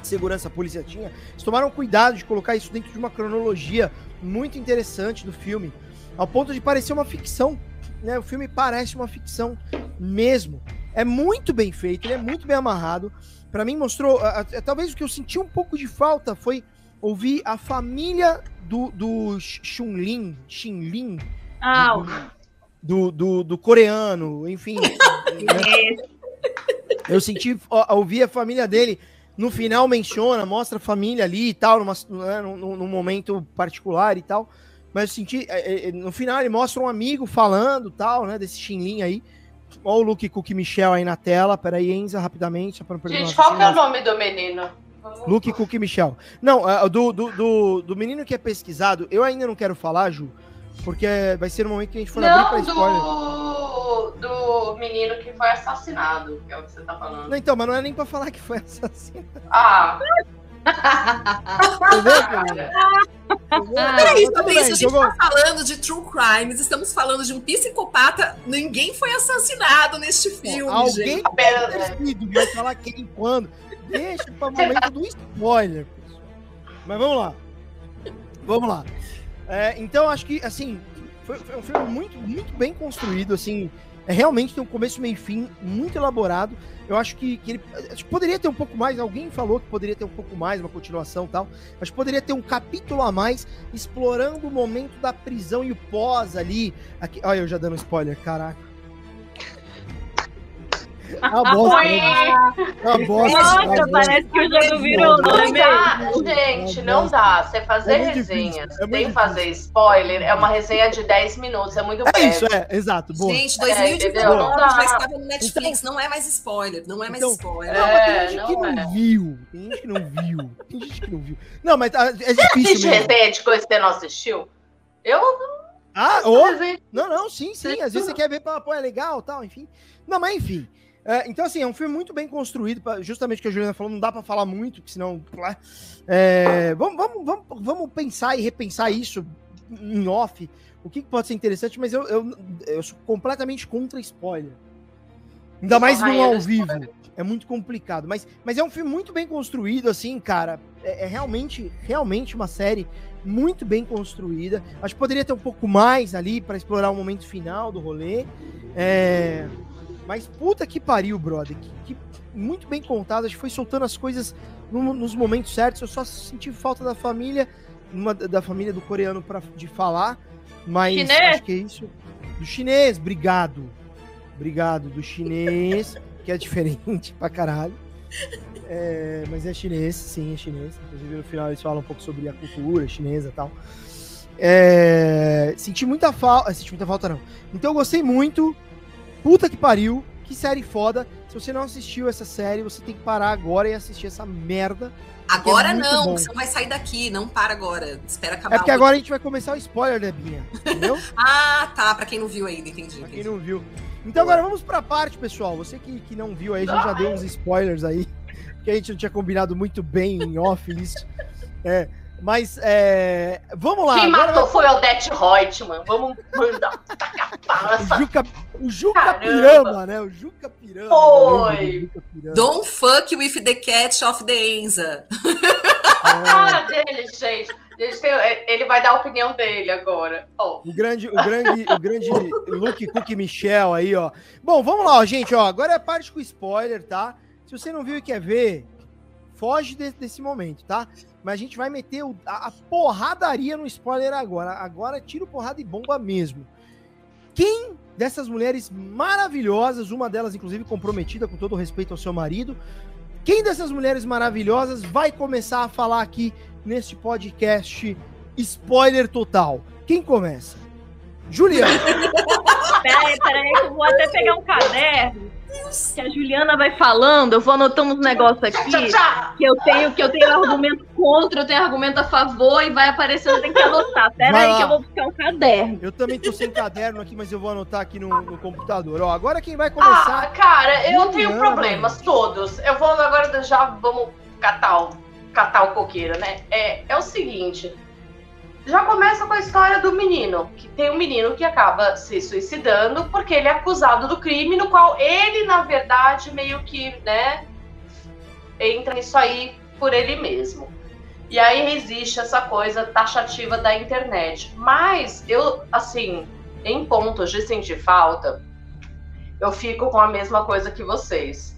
de segurança a polícia tinha. Eles tomaram cuidado de colocar isso dentro de uma cronologia muito interessante do filme, ao ponto de parecer uma ficção. Né? O filme parece uma ficção mesmo. É muito bem feito, ele é muito bem amarrado. Para mim mostrou, a, a, talvez o que eu senti um pouco de falta foi ouvir a família do, do Xunlin, Xinlin, ah, do, do, do, coreano, enfim. né? [LAUGHS] Eu senti ouvir a família dele no final menciona, mostra a família ali e tal, numa, né, num, num, momento particular e tal. Mas eu senti. É, é, no final ele mostra um amigo falando tal, né? Desse Xinlin aí. Olha o Luke Cook Michel aí na tela. Peraí, Enza, rapidamente. Só pra não perder Gente, qual que é o nome do menino? Luke Cook Michel. Não, é, do, do, do, do, menino que é pesquisado, eu ainda não quero falar, Ju, porque vai ser o momento que a gente for não, abrir pra spoiler. Do do, menino que foi assassinado, que é o que você tá falando. Não, então, mas não é nem pra falar que foi [LAUGHS] assassinado. Ah. Peraí, sobre isso, a gente tá falando de true crimes, estamos falando de um psicopata, ninguém foi assassinado neste filme. Alguém ter sido, vai falar quem quando. Deixa para o momento do spoiler, pessoal. Mas vamos lá. Vamos lá. É, então, acho que, assim, foi, foi, um filme muito, muito bem construído, assim. É, realmente tem um começo, meio e fim muito elaborado. Eu acho que, que ele acho que poderia ter um pouco mais. Alguém falou que poderia ter um pouco mais, uma continuação tal. Acho que poderia ter um capítulo a mais explorando o momento da prisão e o pós ali. Aqui, olha, eu já dando spoiler, caraca. É uma bosta. Né? É uma bosta. Nossa, parece que o jogo virou, não é mesmo? Gente, não dá. Você fazer é resenha é sem fazer spoiler é uma resenha de 10 minutos, é muito breve. É isso, é, exato. Boa. Gente, 2019 é, já estava no Netflix, então, não é mais spoiler, não é mais então, spoiler. Não, mas tem gente que não é. viu, tem gente que não viu, tem gente que não viu. Não, mas ah, é difícil Você assiste resenha de coisa que você não assistiu? Eu ah, oh, não, não, sim, sim. Às vezes você quer ver, pô, é legal, tal, enfim. Não, mas enfim. É, então, assim, é um filme muito bem construído, pra, justamente o que a Juliana falou, não dá para falar muito, porque senão. É, vamos, vamos, vamos, vamos pensar e repensar isso em off, o que, pode ser interessante, mas eu, eu, eu sou completamente contra spoiler. Ainda mais no ao vivo. É muito complicado. Mas, mas é um filme muito bem construído, assim, cara. É, é, realmente, realmente uma série muito bem construída. Acho que poderia ter um pouco mais ali para explorar o momento final do rolê. É, mas puta que pariu, brother. Que, que muito bem contado. Acho que foi soltando as coisas no, nos momentos certos. Eu só senti falta da família, uma, da família do coreano pra, de falar. Mas chinês. acho que é isso. Do chinês, obrigado. Obrigado. Do chinês, que é diferente pra caralho. É, mas é chinês, sim, é chinês. Inclusive no final eles falam um pouco sobre a cultura chinesa e tal. É, senti muita falta. Senti muita falta, não. Então eu gostei muito. Puta que pariu. Que série foda. Se você não assistiu essa série, você tem que parar agora e assistir essa merda. Agora é não, bom. você não vai sair daqui, não para agora. Espera acabar. É porque agora a gente vai começar o spoiler, Debinha. Entendeu? [LAUGHS] ah, tá. Pra quem não viu ainda, entendi. Pra quem não viu. Então agora vamos pra parte, pessoal. Você que, que não viu aí, a gente já deu uns spoilers aí. [LAUGHS] Porque a gente não tinha combinado muito bem em off isso. É. Mas é, vamos lá. Quem agora... matou foi o Odete Reutemann. Vamos mandar o Juca, o Juca Pirama, né? O Juca Pirama. Foi. Pirama. Don't fuck with the cat of the Enza. Cara [LAUGHS] é. dele, gente. Ele vai dar a opinião dele agora. Oh. O grande, o grande, o grande Luke Cook Michel aí, ó. Bom, vamos lá, ó, gente. Ó, agora é parte com spoiler, tá? Se você não viu e quer ver, foge de, desse momento, tá? Mas a gente vai meter o, a, a, porradaria no spoiler agora. Agora tiro porrada e bomba mesmo. Quem dessas mulheres maravilhosas, uma delas inclusive comprometida com todo o respeito ao seu marido, quem dessas mulheres maravilhosas vai começar a falar aqui neste podcast spoiler total? Quem começa? Juliana. [LAUGHS] peraí, peraí, eu vou até pegar um caderno que a Juliana vai falando, eu vou anotando uns negócios aqui que eu tenho que eu tenho argumento contra, eu tenho argumento a favor e vai aparecendo, tem que anotar. Pera aí que eu vou buscar um caderno. Eu também tô sem caderno aqui, mas eu vou anotar aqui no, no computador. Ó, agora quem vai começar? Ah, cara, eu Juliana. tenho problemas todos. Eu vou agora já vamos catar o, catar o coqueiro, né? É, é o seguinte, já começa com a história do menino, que tem um menino que acaba se suicidando porque ele é acusado do crime, no qual ele, na verdade, meio que, né, entra nisso aí por ele mesmo. E aí existe essa coisa taxativa da internet. Mas eu, assim, em pontos de sentir falta, eu fico com a mesma coisa que vocês.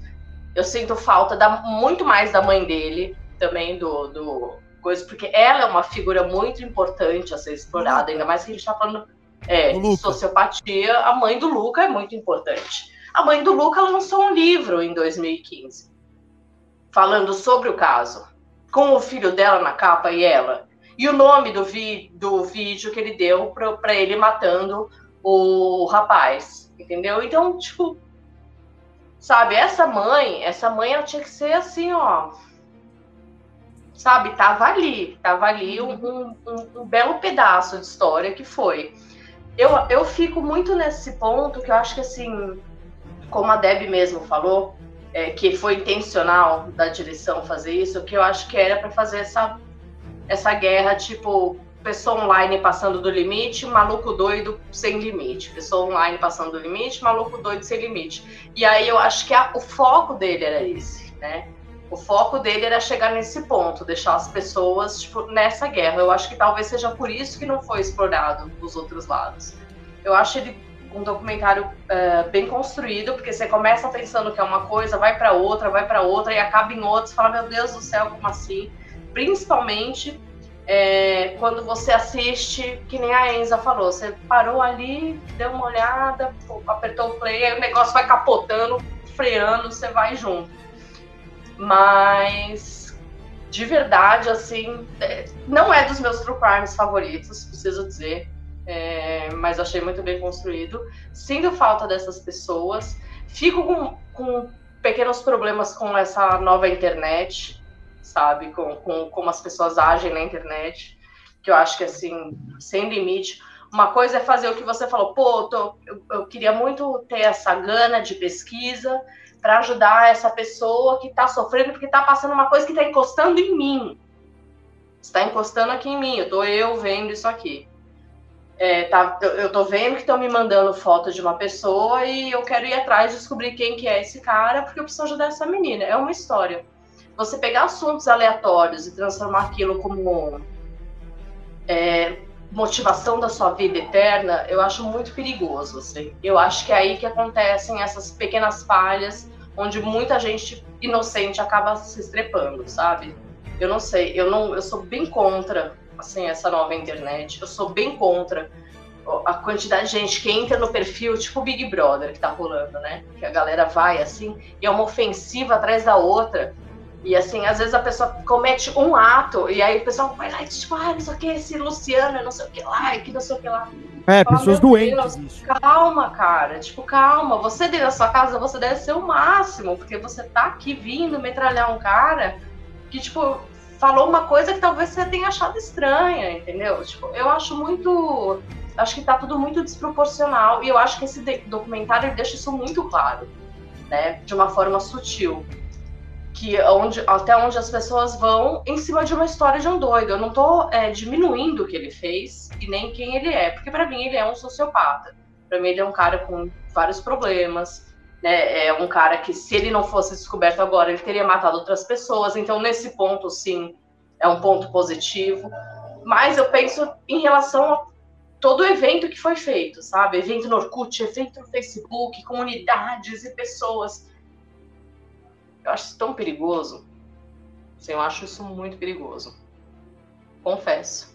Eu sinto falta da, muito mais da mãe dele, também do, do coisa, porque ela é uma figura muito importante a ser explorada, ainda mais que a gente está falando é, sociopatia. A mãe do Luca é muito importante. A mãe do Luca lançou um livro em 2015 falando sobre o caso, com o filho dela na capa e ela. E o nome do, vi do vídeo que ele deu para ele matando o rapaz, entendeu? Então, tipo, sabe, essa mãe, essa mãe ela tinha que ser assim, ó, sabe? Tava ali, tava ali um, um, um, um, belo pedaço de história que foi. Eu, eu fico muito nesse ponto que eu acho que, assim, como a Deb mesmo falou, é, que foi intencional da direção fazer isso, que eu acho que era para fazer essa, essa guerra, tipo, pessoa online passando do limite, maluco doido sem limite. Pessoa online passando do limite, maluco doido sem limite. E aí eu acho que a, o foco dele era esse, né? O foco dele era chegar nesse ponto, deixar as pessoas tipo, nessa guerra. Eu acho que talvez seja por isso que não foi explorado dos outros lados. Eu acho ele um documentário é, bem construído, porque você começa pensando que é uma coisa, vai para outra, vai para outra e acaba em outra. Você fala, meu Deus do céu, como assim? Principalmente é, quando você assiste, que nem a Enza falou, você parou ali, deu uma olhada, apertou o play, aí o negócio vai capotando, freando, você vai junto. Mas de verdade, assim, é, não é dos meus true crimes favoritos, preciso dizer. É, mas achei muito bem construído. Sinto falta dessas pessoas. Fico com, com pequenos problemas com essa nova internet, sabe? Com, com como as pessoas agem na internet. Que eu acho que, assim, sem limite. Uma coisa é fazer o que você falou, pô, tô, eu, eu queria muito ter essa gana de pesquisa para ajudar essa pessoa que está sofrendo porque está passando uma coisa que está encostando em mim. Está encostando aqui em mim, eu tô eu vendo isso aqui. É, tá, eu, tô vendo que estão me mandando foto de uma pessoa e eu quero ir atrás descobrir quem que é esse cara porque eu preciso ajudar essa menina. É uma história. Você pegar assuntos aleatórios e transformar aquilo como é, motivação da sua vida eterna, eu acho muito perigoso. Assim. Eu acho que é aí que acontecem essas pequenas falhas, onde muita gente inocente acaba se estrepando, sabe? Eu não sei, eu não, eu sou bem contra assim essa nova internet. Eu sou bem contra a quantidade de gente que entra no perfil, tipo Big Brother que tá rolando, né? Que a galera vai assim, e é uma ofensiva atrás da outra. E assim, às vezes a pessoa comete um ato, e aí o pessoal vai lá e diz, tipo, ah, não sei o que, esse Luciano, não sei o que lá, que não sei o que lá. É, Fala, pessoas doentes. Deus, calma, cara. Tipo, calma. Você dentro da sua casa, você deve ser o máximo, porque você tá aqui vindo metralhar um cara que, tipo, falou uma coisa que talvez você tenha achado estranha, entendeu? Tipo, eu acho muito. Acho que tá tudo muito desproporcional. E eu acho que esse documentário deixa isso muito claro, né? De uma forma sutil que onde, até onde as pessoas vão em cima de uma história de um doido. Eu não estou é, diminuindo o que ele fez e nem quem ele é, porque para mim ele é um sociopata. Para mim ele é um cara com vários problemas, né? É um cara que se ele não fosse descoberto agora, ele teria matado outras pessoas. Então nesse ponto sim, é um ponto positivo. Mas eu penso em relação a todo o evento que foi feito, sabe? Evento no Orkut, evento no Facebook, comunidades e pessoas eu acho isso tão perigoso. Assim, eu acho isso muito perigoso. Confesso.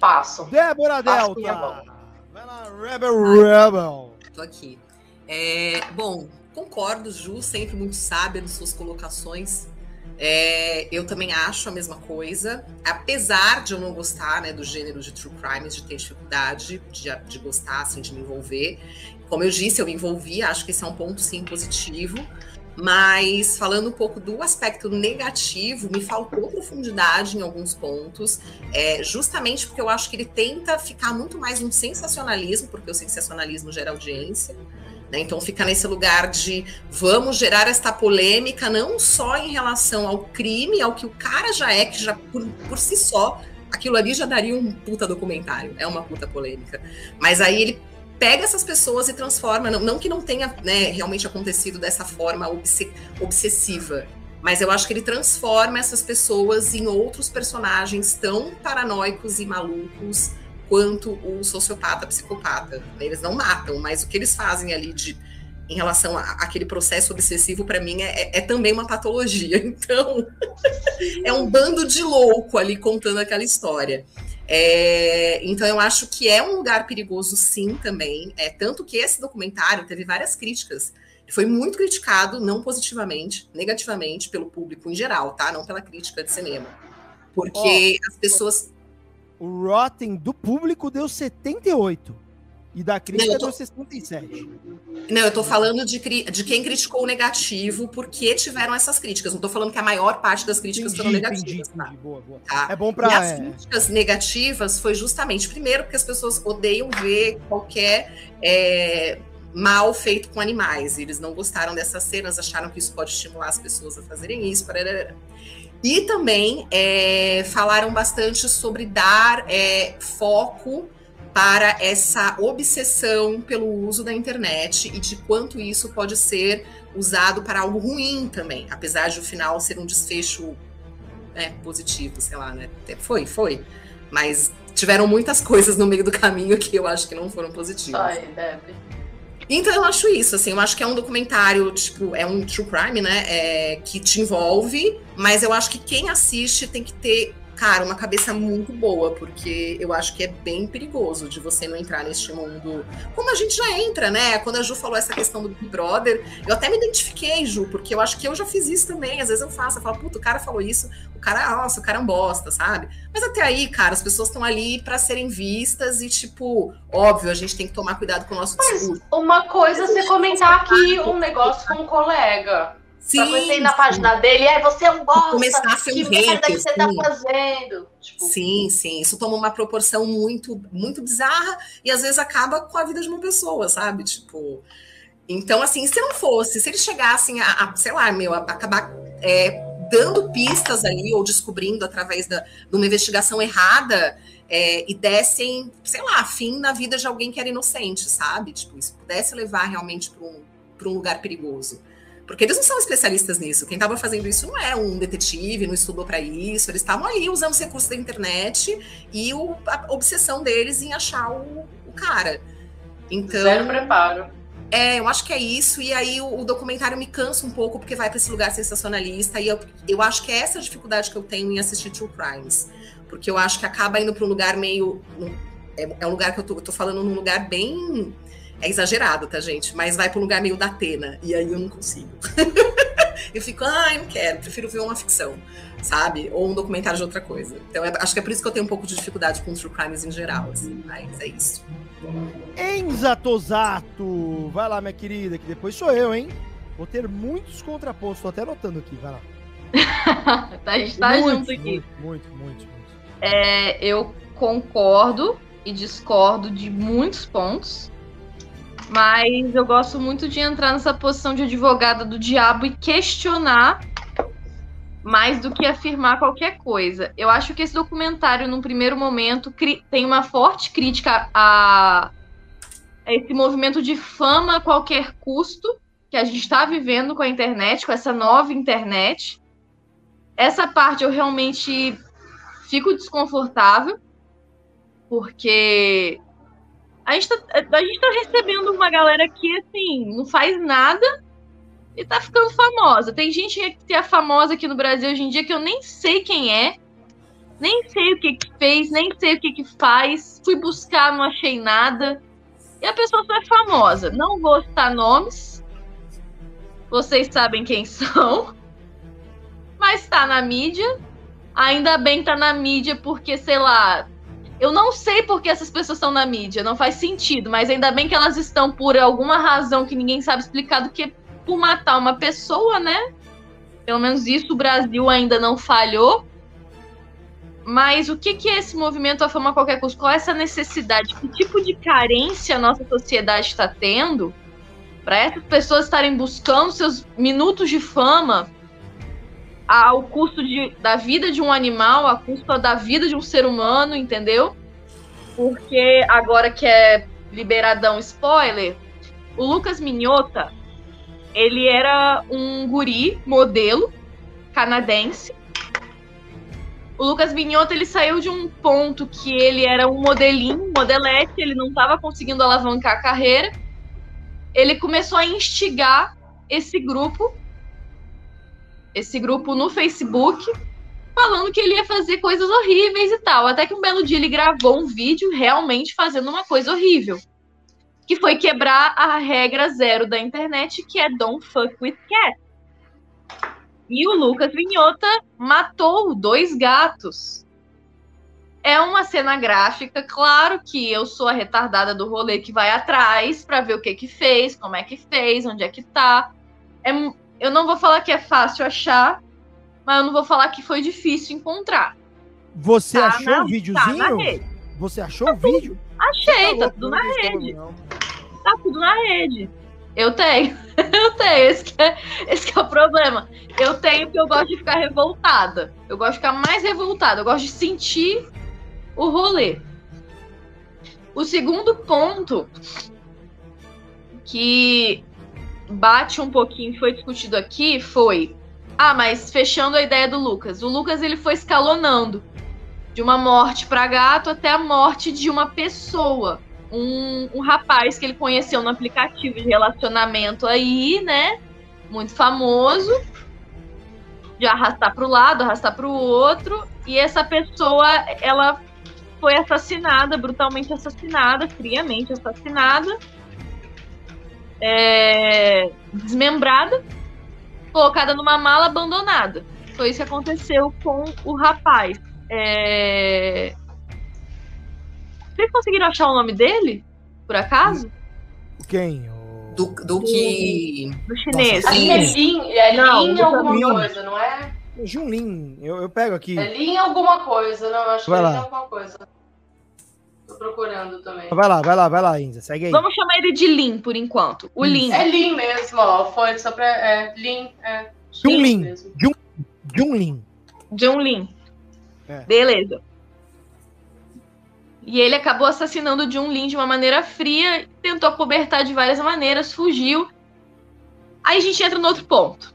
Passo. Débora Passo Delta. Vai lá, Rebel Rebel. Tô aqui. É, bom, concordo, Ju, sempre muito sábia nas suas colocações. É, eu também acho a mesma coisa, apesar de eu não gostar né, do gênero de true crime, de ter dificuldade de, de gostar, assim, de me envolver. Como eu disse, eu me envolvi, acho que esse é um ponto sim positivo. Mas falando um pouco do aspecto negativo, me faltou profundidade em alguns pontos, é, justamente porque eu acho que ele tenta ficar muito mais um sensacionalismo, porque o sensacionalismo gera audiência. Né? Então fica nesse lugar de vamos gerar esta polêmica não só em relação ao crime, ao que o cara já é, que já por, por si só aquilo ali já daria um puta documentário, é uma puta polêmica. Mas aí ele pega essas pessoas e transforma, não, não que não tenha né, realmente acontecido dessa forma obs obsessiva, mas eu acho que ele transforma essas pessoas em outros personagens tão paranoicos e malucos quanto o sociopata, psicopata. Eles não matam, mas o que eles fazem ali de em relação àquele processo obsessivo, para mim, é, é, também uma patologia. [LAUGHS] Então, [LAUGHS] é um bando de louco ali contando aquela história. É, então eu acho que é um lugar perigoso sim também. É tanto que esse documentário teve várias críticas. Foi muito criticado, não positivamente, negativamente pelo público em geral, tá? Não pela crítica de cinema. Porque oh, as pessoas. O Rotten do público deu 78. E da crítica não, tô... deu 67. Não, eu tô falando de, de quem criticou o negativo, porque tiveram essas críticas. Não tô falando que a maior parte das críticas entendi, foram negativas. Entendi, tá? Boa, boa. Tá? É bom. E as é... críticas negativas foi justamente, primeiro, porque as pessoas odeiam ver qualquer. É, mal feito com animais. Eles não gostaram dessas cenas, acharam que isso pode estimular as pessoas a fazerem isso. Parará. E também é, falaram bastante sobre dar é, foco para essa obsessão pelo uso da internet e de quanto isso pode ser usado para algo ruim também, apesar de o final ser um desfecho né, positivo, sei lá, né? Foi, foi. Mas tiveram muitas [LAUGHS] coisas no meio do caminho que eu acho que não foram positivas. Ai, deve. Então eu acho isso, assim, eu acho que é um documentário, tipo, é um true crime, né? É, que te envolve, mas eu acho que quem assiste tem que ter cara, uma cabeça muito boa, porque eu acho que é bem perigoso de você não entrar neste mundo. Como a gente já entra, né? Quando a Ju falou essa questão do Big Brother, eu até me identifiquei, Ju, porque eu acho que eu já fiz isso também. Às vezes eu faço, eu falo, puta, o cara falou isso, o cara, nossa, o cara é um bosta, sabe? Mas até aí, cara, as pessoas estão ali para serem vistas e, tipo, óbvio, a gente tem que tomar cuidado com o nosso discurso. Mas uma coisa é você comentar aqui um negócio com um colega Sim, pra você ir na página dele, é você é um bosta, começar a ser um que merda que você tá fazendo. Tipo... Sim, sim, isso toma uma proporção muito, muito bizarra e às vezes acaba com a vida de uma pessoa, sabe? Tipo, então assim, se não fosse, se eles chegassem a, a sei lá, meu, a, acabar é, dando pistas ali ou descobrindo através da, de uma investigação errada é, e dessem, sei lá, fim na vida de alguém que era inocente, sabe? Tipo, isso pudesse levar realmente para um, um lugar perigoso. Porque eles não são especialistas nisso. Quem estava fazendo isso não é um detetive, não estudou para isso. Eles estavam ali usando os recursos da internet e o, a obsessão deles em achar o, o cara. Então. Zero preparo. É, eu acho que é isso. E aí o, o documentário me cansa um pouco porque vai para esse lugar sensacionalista. E eu, eu acho que é essa a dificuldade que eu tenho em assistir True Crimes. Porque eu acho que acaba indo para um lugar meio. É, é, um lugar que eu tô, eu tô falando num lugar bem é exagerado, tá, gente? Mas vai para um lugar meio da Atena, e aí eu não consigo. [LAUGHS] eu fico, ai, ah, não quero, prefiro ver uma ficção, sabe? Ou um documentário de outra coisa. Então, é, acho que é por isso que eu tenho um pouco de dificuldade com true crimes em geral, assim, mas é isso. Enza Tosato! Vai lá, minha querida, que depois sou eu, hein? Vou ter muitos contrapostos, tô até anotando aqui, vai lá. [LAUGHS] tá, a gente tá muito, junto aqui. Muito, muito, muito. muito. É, eu concordo e discordo de muitos pontos. Mas eu gosto muito de entrar nessa posição de advogada do diabo e questionar mais do que afirmar qualquer coisa. Eu acho que esse documentário, num primeiro momento, tem uma forte crítica a, esse movimento de fama a qualquer custo que a gente está vivendo com a internet, com essa nova internet. Essa parte eu realmente fico desconfortável, porque a gente, tá, a gente tá recebendo uma galera que, assim, não faz nada e tá ficando famosa. Tem gente que é famosa aqui no Brasil hoje em dia que eu nem sei quem é, nem sei o que que fez, nem sei o que que faz. Fui buscar, não achei nada. E a pessoa só é famosa. Não vou citar nomes. Vocês sabem quem [LAUGHS] são. Mas tá na mídia. Ainda bem que tá na mídia, porque, sei lá, eu não sei por que essas pessoas estão na mídia, não faz sentido, mas ainda bem que elas estão por alguma razão que ninguém sabe explicar do que por matar uma pessoa, né? Pelo menos isso o Brasil ainda não falhou. Mas o que, que é esse movimento a fama a qualquer custo? Qual é essa necessidade? Que tipo de carência a nossa sociedade está tendo para essas pessoas estarem buscando seus minutos de fama ao custo de, da vida de um animal, a custo da vida de um ser humano, entendeu? Porque agora que é liberadão spoiler, o Lucas Minhota, ele era um guri modelo canadense. O Lucas Minhota, ele saiu de um ponto que ele era um modelinho, modelete, ele não estava conseguindo alavancar a carreira. Ele começou a instigar esse grupo esse grupo no Facebook falando que ele ia fazer coisas horríveis e tal. Até que um belo dia ele gravou um vídeo realmente fazendo uma coisa horrível. Que foi quebrar a regra zero da internet, que é don't fuck with cat. E o Lucas Vinhota matou dois gatos. É uma cena gráfica, claro que eu sou a retardada do rolê que vai atrás para ver o que que fez, como é que fez, onde é que tá. É, eu não vou falar que é fácil achar, mas eu não vou falar que foi difícil encontrar. Você tá achou na, o videozinho? Tá Você achou tá o vídeo? Achei, tá, tá tudo na rede. Tá tudo na rede. Eu tenho. [LAUGHS] eu tenho. Esse que, é, esse que é o problema. Eu tenho porque eu gosto de ficar revoltada. Eu gosto de ficar mais revoltada. Eu gosto de sentir o rolê. O segundo ponto que bate um pouquinho, foi discutido aqui, foi. Ah, mas fechando a ideia do Lucas. O Lucas ele foi escalonando de uma morte para gato até a morte de uma pessoa. Um, um rapaz que ele conheceu no aplicativo de relacionamento aí, né? Muito famoso. De arrastar para o lado, arrastar para o outro. E essa pessoa, ela foi assassinada, brutalmente assassinada, friamente assassinada é, desmembrada, colocada numa mala abandonada. Foi isso que aconteceu com o rapaz. É... Vocês conseguiram achar o nome dele, por acaso? Quem? do, do que. Do chinês. Nossa, é Lin, é não, Lin alguma Lin. coisa, não é? Junlin, eu, eu pego aqui. É Lin alguma coisa, não, acho vai que é Lin alguma coisa. Tô procurando também. Vai lá, vai lá, vai lá, Inza, segue aí. Vamos chamar ele de Lin por enquanto. O Lin. É Lin mesmo, ó. Foi só pra. É, Lin, é. Junlin. Jun, Junlin. Junlin. É. Beleza. E ele acabou assassinando Jun Lin de uma maneira fria, tentou cobertar de várias maneiras, fugiu. Aí a gente entra no outro ponto.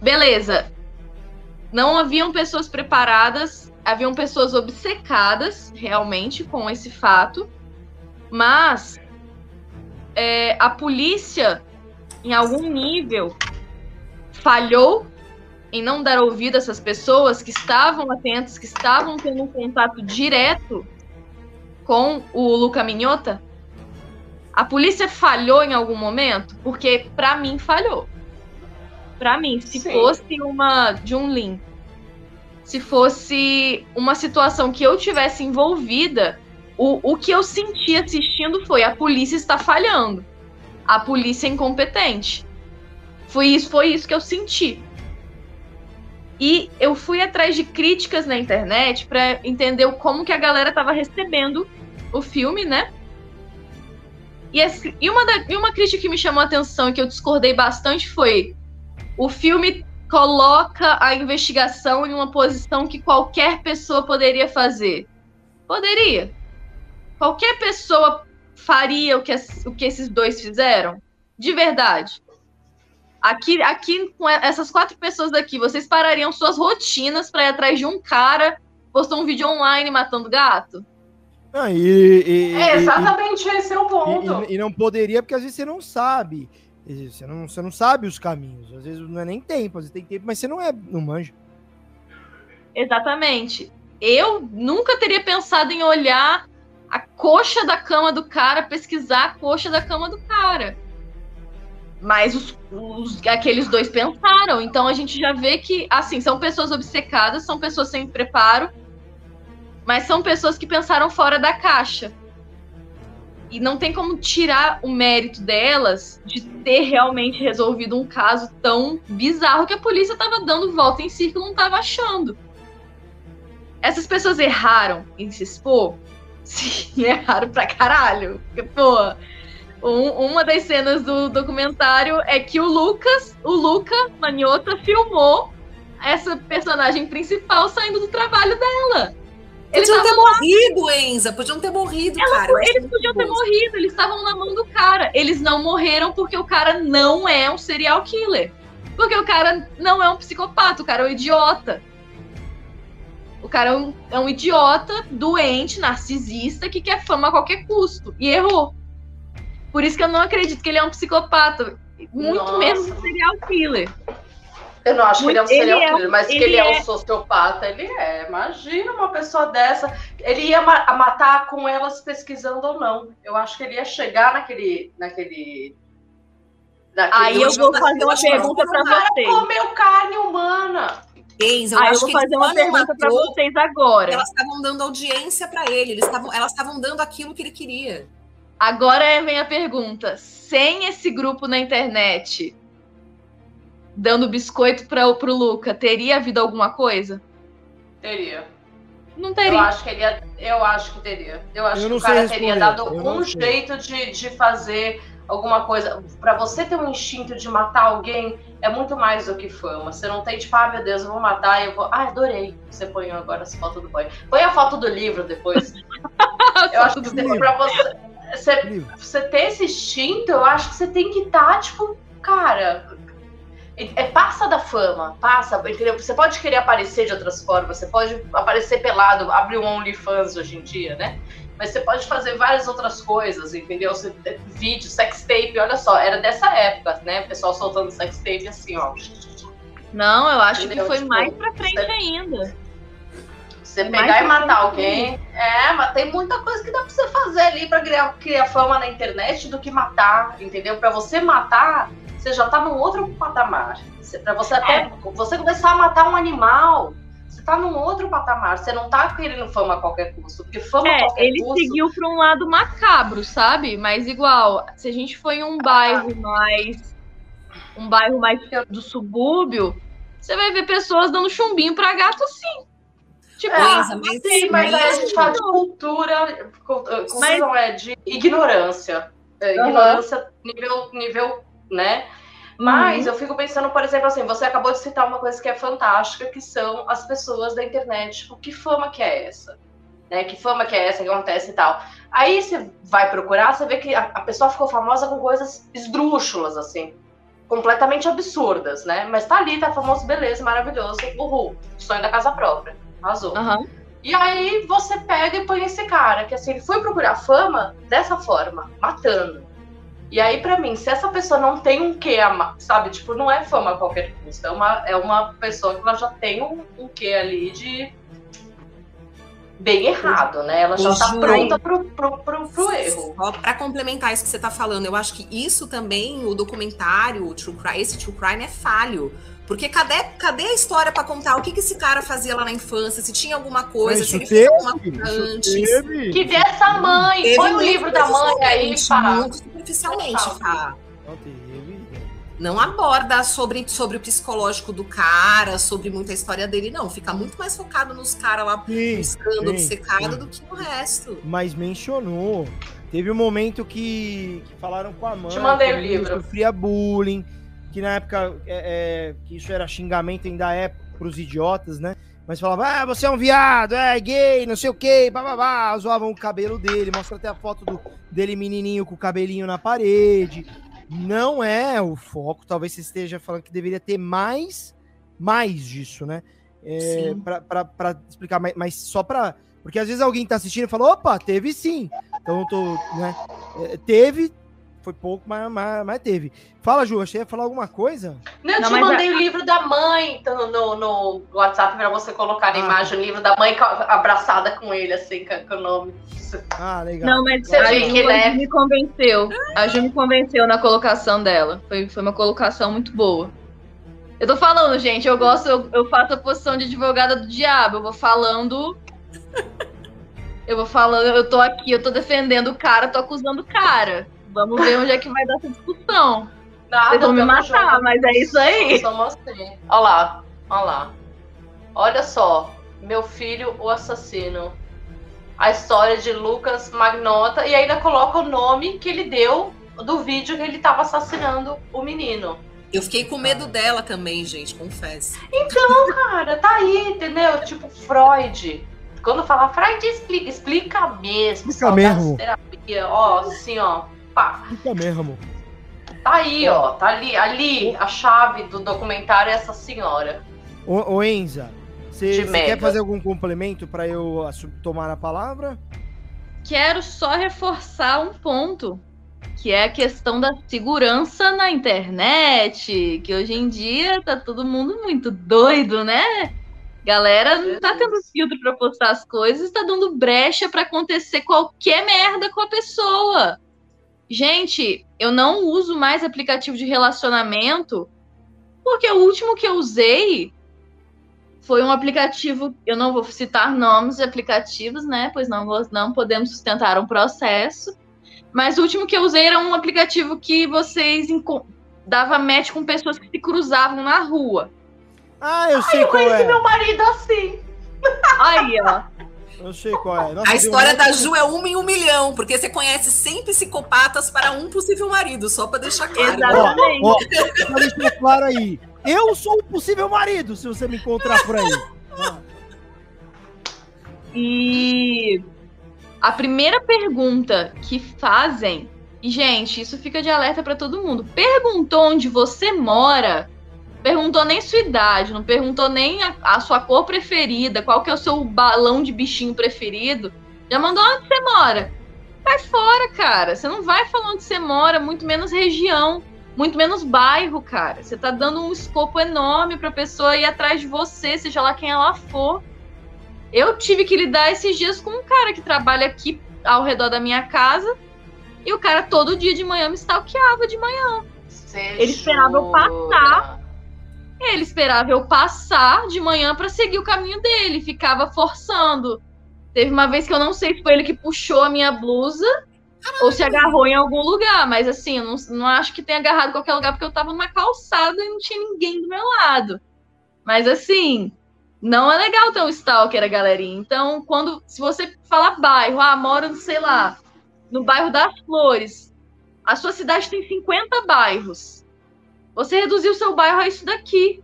Beleza. Não haviam pessoas preparadas, haviam pessoas obcecadas realmente com esse fato, mas é, a polícia, em algum nível, falhou em não dar ouvido a essas pessoas que estavam atentas, que estavam tendo um contato direto com o Luca Minhota? A polícia falhou em algum momento? Porque para mim falhou. Para mim, se Sim. fosse uma Junlin, se fosse uma situação que eu tivesse envolvida, o, o que eu senti assistindo foi a polícia está falhando. A polícia é incompetente. Foi isso, foi isso que eu senti. E eu fui atrás de críticas na internet para entender como que a galera estava recebendo o filme, né? E, e, uma da, e uma crítica que me chamou a atenção e que eu discordei bastante foi: o filme coloca a investigação em uma posição que qualquer pessoa poderia fazer. Poderia. Qualquer pessoa faria o que, o que esses dois fizeram? De verdade. Aqui, aqui, com essas quatro pessoas daqui, vocês parariam suas rotinas para ir atrás de um cara postou um vídeo online matando gato? Ah, e, e, é exatamente e, esse é o ponto. E, não poderia, porque às vezes você não sabe. Você não, você não sabe os caminhos. Às vezes não é nem tempo, às vezes tem tempo, mas você não é, não manja. Exatamente. Eu nunca teria pensado em olhar a coxa da cama do cara, pesquisar a coxa da cama do cara. Mas os, os, aqueles dois pensaram. Então a gente já vê que, assim, são pessoas obcecadas, são pessoas sem preparo, mas são pessoas que pensaram fora da caixa. E não tem como tirar o mérito delas de ter realmente resolvido um caso tão bizarro que a polícia estava dando volta em círculo e não estava achando. Essas pessoas erraram em se expor? [LAUGHS] Sim, erraram pra caralho. Porque, pô, um, uma das cenas do documentário é que o Lucas, o Luca Maniota, filmou essa personagem principal saindo do trabalho dela. Eles podiam ter lá... morrido, Enza. Podiam ter morrido, Ela, cara. Eles podiam ter morrido. Eles estavam na mão do cara. Eles não morreram porque o cara não é um serial killer. Porque o cara não é um psicopata. O cara é um idiota. O cara é um, é um idiota, doente, narcisista, que quer fama a qualquer custo. E errou. Por isso que eu não acredito que ele é um psicopata. Muito Nossa. menos um serial killer. Eu não acho que ele é um serial é killer, mas que ele, é... é um sociopata, ele é. Imagina uma pessoa dessa. Ele ia ma matar com elas pesquisando ou não. Eu acho que ele ia chegar naquele. naquele. Aí eu vou fazer uma pergunta para vocês. comeu carne humana. eu Aí eu vou fazer uma pergunta para vocês agora. Elas estavam dando audiência para ele, eles tavam, elas estavam dando aquilo que ele queria. Agora vem a pergunta: sem esse grupo na internet dando biscoito para o Luca, teria havido alguma coisa? Teria. Não teria. Eu acho que, ele ia, eu acho que teria. Eu acho eu que o cara teria dado um jeito de, de fazer alguma coisa. Para você ter um instinto de matar alguém, é muito mais do que fama. Você não tem, tipo, ah, meu Deus, eu vou matar e eu vou. Ah, adorei. Você põe agora essa foto do banho. Põe a foto do livro depois. [LAUGHS] eu acho que pra você você, você ter esse instinto, eu acho que você tem que estar, tá, tipo, cara. É, passa da fama, passa, entendeu? Você pode querer aparecer de outras formas, você pode aparecer pelado, abrir um OnlyFans hoje em dia, né? Mas você pode fazer várias outras coisas, entendeu? Você, é, vídeo, sex tape, olha só, era dessa época, né? O pessoal soltando sex tape assim, ó. Não, eu acho entendeu? que foi tipo, mais pra frente você... ainda. Você pegar e matar alguém. É, mas tem muita coisa que dá pra você fazer ali pra criar, criar fama na internet do que matar, entendeu? Pra você matar, você já tá num outro patamar. Você, pra você até. É. Você começar a matar um animal, você você tá num outro patamar, você não tá querendo fama a qualquer custo, porque fama é, a qualquer ele custo... seguiu para um lado macabro, sabe? Mas igual, se a gente foi em um bairro mais um bairro mais do subúrbio, você vai ver pessoas dando chumbinho para gato sim. Tipo, é, mas, sim, mas aí a gente fala de cultura, cultura mas... não é de ignorância. É, uhum. Ignorância nível, nível, né? Mas uhum. eu fico pensando, por exemplo, assim, você acabou de citar uma coisa que é fantástica, que são as pessoas da internet. Tipo, que fama que é essa? Né? Que fama que é essa que acontece e tal. Aí você vai procurar, você vê que a, a pessoa ficou famosa com coisas esdrúxulas, assim completamente absurdas, né? Mas tá ali, tá famoso, beleza, maravilhoso, uhul, sonho da casa própria, arrasou. Uhum. E aí você pega e põe esse cara, que assim, ele foi procurar fama dessa forma, matando. E aí, para mim, se essa pessoa não tem um quê, sabe? Tipo, não é fama a qualquer custo. É uma, é uma pessoa que ela já tem um, um quê ali de bem errado, né? Ela já está pronta pro, pro, pro, pro erro. Só para complementar isso que você está falando, eu acho que isso também, o documentário, o True Crime, esse True Crime é falho. Porque cadê, cadê a história para contar o que, que esse cara fazia lá na infância? Se tinha alguma coisa, se ele teve, fez alguma coisa antes. Teve. Que vê essa mãe, põe o livro da mãe aí, fala. Muito superficialmente, Fá. Não teve não aborda sobre, sobre o psicológico do cara, sobre muita história dele, não. Fica muito mais focado nos caras lá sim, buscando sim, obcecado sim. do que no resto. Mas mencionou. Teve um momento que, que falaram com a mãe. Te mandei o livro. Sofria bullying, que na época é, é, que isso era xingamento ainda é pros idiotas, né? Mas falava, ah, você é um viado, é gay, não sei o quê, bababá. Zoavam o cabelo dele, mostra até a foto do, dele menininho com o cabelinho na parede não é o foco. Talvez você esteja falando que deveria ter mais, mais disso, né? É, para explicar, mas, mas só para. Porque às vezes alguém tá assistindo e fala: opa, teve sim. Então eu tô, né? É, teve, foi pouco, mas, mas, mas, teve. Fala, Ju, achei ia falar alguma coisa? Não, eu não, te mandei a... o livro da mãe então, no, no WhatsApp para você colocar ah, imagem, o livro da mãe abraçada com ele, assim, com, o nome. Ah, legal. Não, mas você a Ju que é... me convenceu. A Ju me convenceu na colocação dela. Foi, foi uma colocação muito boa. Eu tô falando, gente, eu gosto, eu, eu faço a posição de advogada do diabo. Eu vou falando. Eu vou falando, eu tô aqui, eu tô defendendo o cara, tô acusando o cara. Vamos ver onde é que vai dar essa discussão. Nada, Vocês vão me matar, mas é isso aí. Somos assim. Olha lá, olha lá. Olha só, meu filho, o assassino. A história de Lucas Magnota e ainda coloca o nome que ele deu do vídeo que ele estava assassinando o menino. Eu fiquei com medo dela também, gente, confesso. Então, [LAUGHS] cara, tá aí, entendeu? Tipo, Freud. Quando fala Freud, explica, explica mesmo. Explica mesmo. Terapia, ó, assim, ó Pá. Fica mesmo. Tá aí, ó. Tá ali, ali a chave do documentário é essa senhora. Ô, ô Enza, você quer fazer algum complemento para eu tomar a palavra? Quero só reforçar um ponto, que é a questão da segurança na internet, que hoje em dia tá todo mundo muito doido, né? Galera não tá tendo filtro para postar as coisas, tá dando brecha para acontecer qualquer merda com a pessoa. Gente, eu não uso mais aplicativo de relacionamento, porque o último que eu usei foi um aplicativo, eu não vou citar nomes de aplicativos, né? Pois não, não podemos sustentar um processo. Mas o último que eu usei era um aplicativo que vocês dava match com pessoas que se cruzavam na rua. Ah, eu sei Ai, eu qual conheci é. meu marido assim. [LAUGHS] Aí, ó. Eu sei qual é. Nossa, a história da Ju é uma em um milhão, porque você conhece 100 psicopatas para um possível marido, só para deixar claro. Exatamente. Ó, ó, deixar claro aí. Eu sou o possível marido, se você me encontrar por aí. E a primeira pergunta que fazem, e gente, isso fica de alerta para todo mundo. Perguntou onde você mora perguntou nem sua idade, não perguntou nem a, a, sua cor preferida, qual que é o seu balão de bichinho preferido. Já mandou onde você mora. Vai fora, cara. Você não vai falar onde você mora, muito menos região, muito menos bairro, cara. Você tá dando um escopo enorme pra pessoa ir atrás de você, seja lá quem ela for. Eu tive que lidar esses dias com um cara que trabalha aqui ao redor da minha casa e o cara todo dia de manhã me stalkeava de manhã. Ele esperava eu passar Ele esperava eu passar de manhã para seguir o caminho dele, ficava forçando. Teve uma vez que eu não sei se foi ele que puxou a minha blusa ou se agarrou em algum lugar, mas assim, não, não acho que tenha agarrado em qualquer lugar porque eu tava numa calçada e não tinha ninguém do meu lado. Mas assim, não é legal ter um stalker, a galerinha. Então, quando se você falar bairro, ah, mora, sei lá, no bairro das Flores, a sua cidade tem 50 bairros. Você reduziu o seu bairro a isso daqui.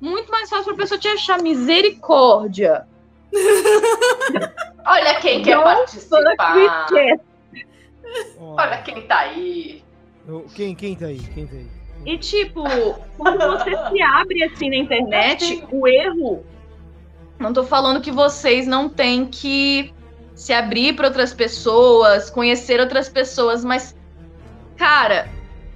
Muito mais fácil para a pessoa te achar misericórdia. [LAUGHS] Olha quem quer participar. Olha quem tá aí. Quem, quem tá aí? Quem tá aí? E tipo, quando você se abre assim na internet, o erro. Não tô falando que vocês não têm que se abrir para outras pessoas, conhecer outras pessoas, mas, cara,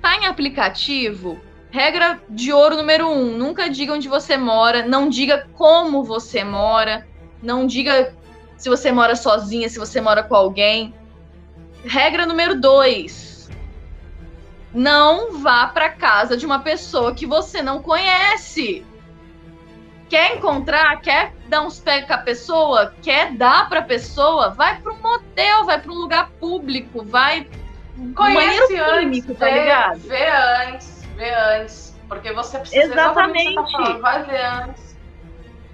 tá em aplicativo, regra de ouro número um: nunca diga onde você mora, não diga como você mora, não diga se você mora sozinha, se você mora com alguém. Regra número dois: não vá para casa de uma pessoa que você não conhece. Quer encontrar, quer dar uns pés com a pessoa, quer dar pra pessoa, vai para um motel, vai para um lugar público, vai. Conhece antes, tá vê, ligado? Vê antes, vê antes. Porque você precisa exatamente. Você tá falando, vai ver antes.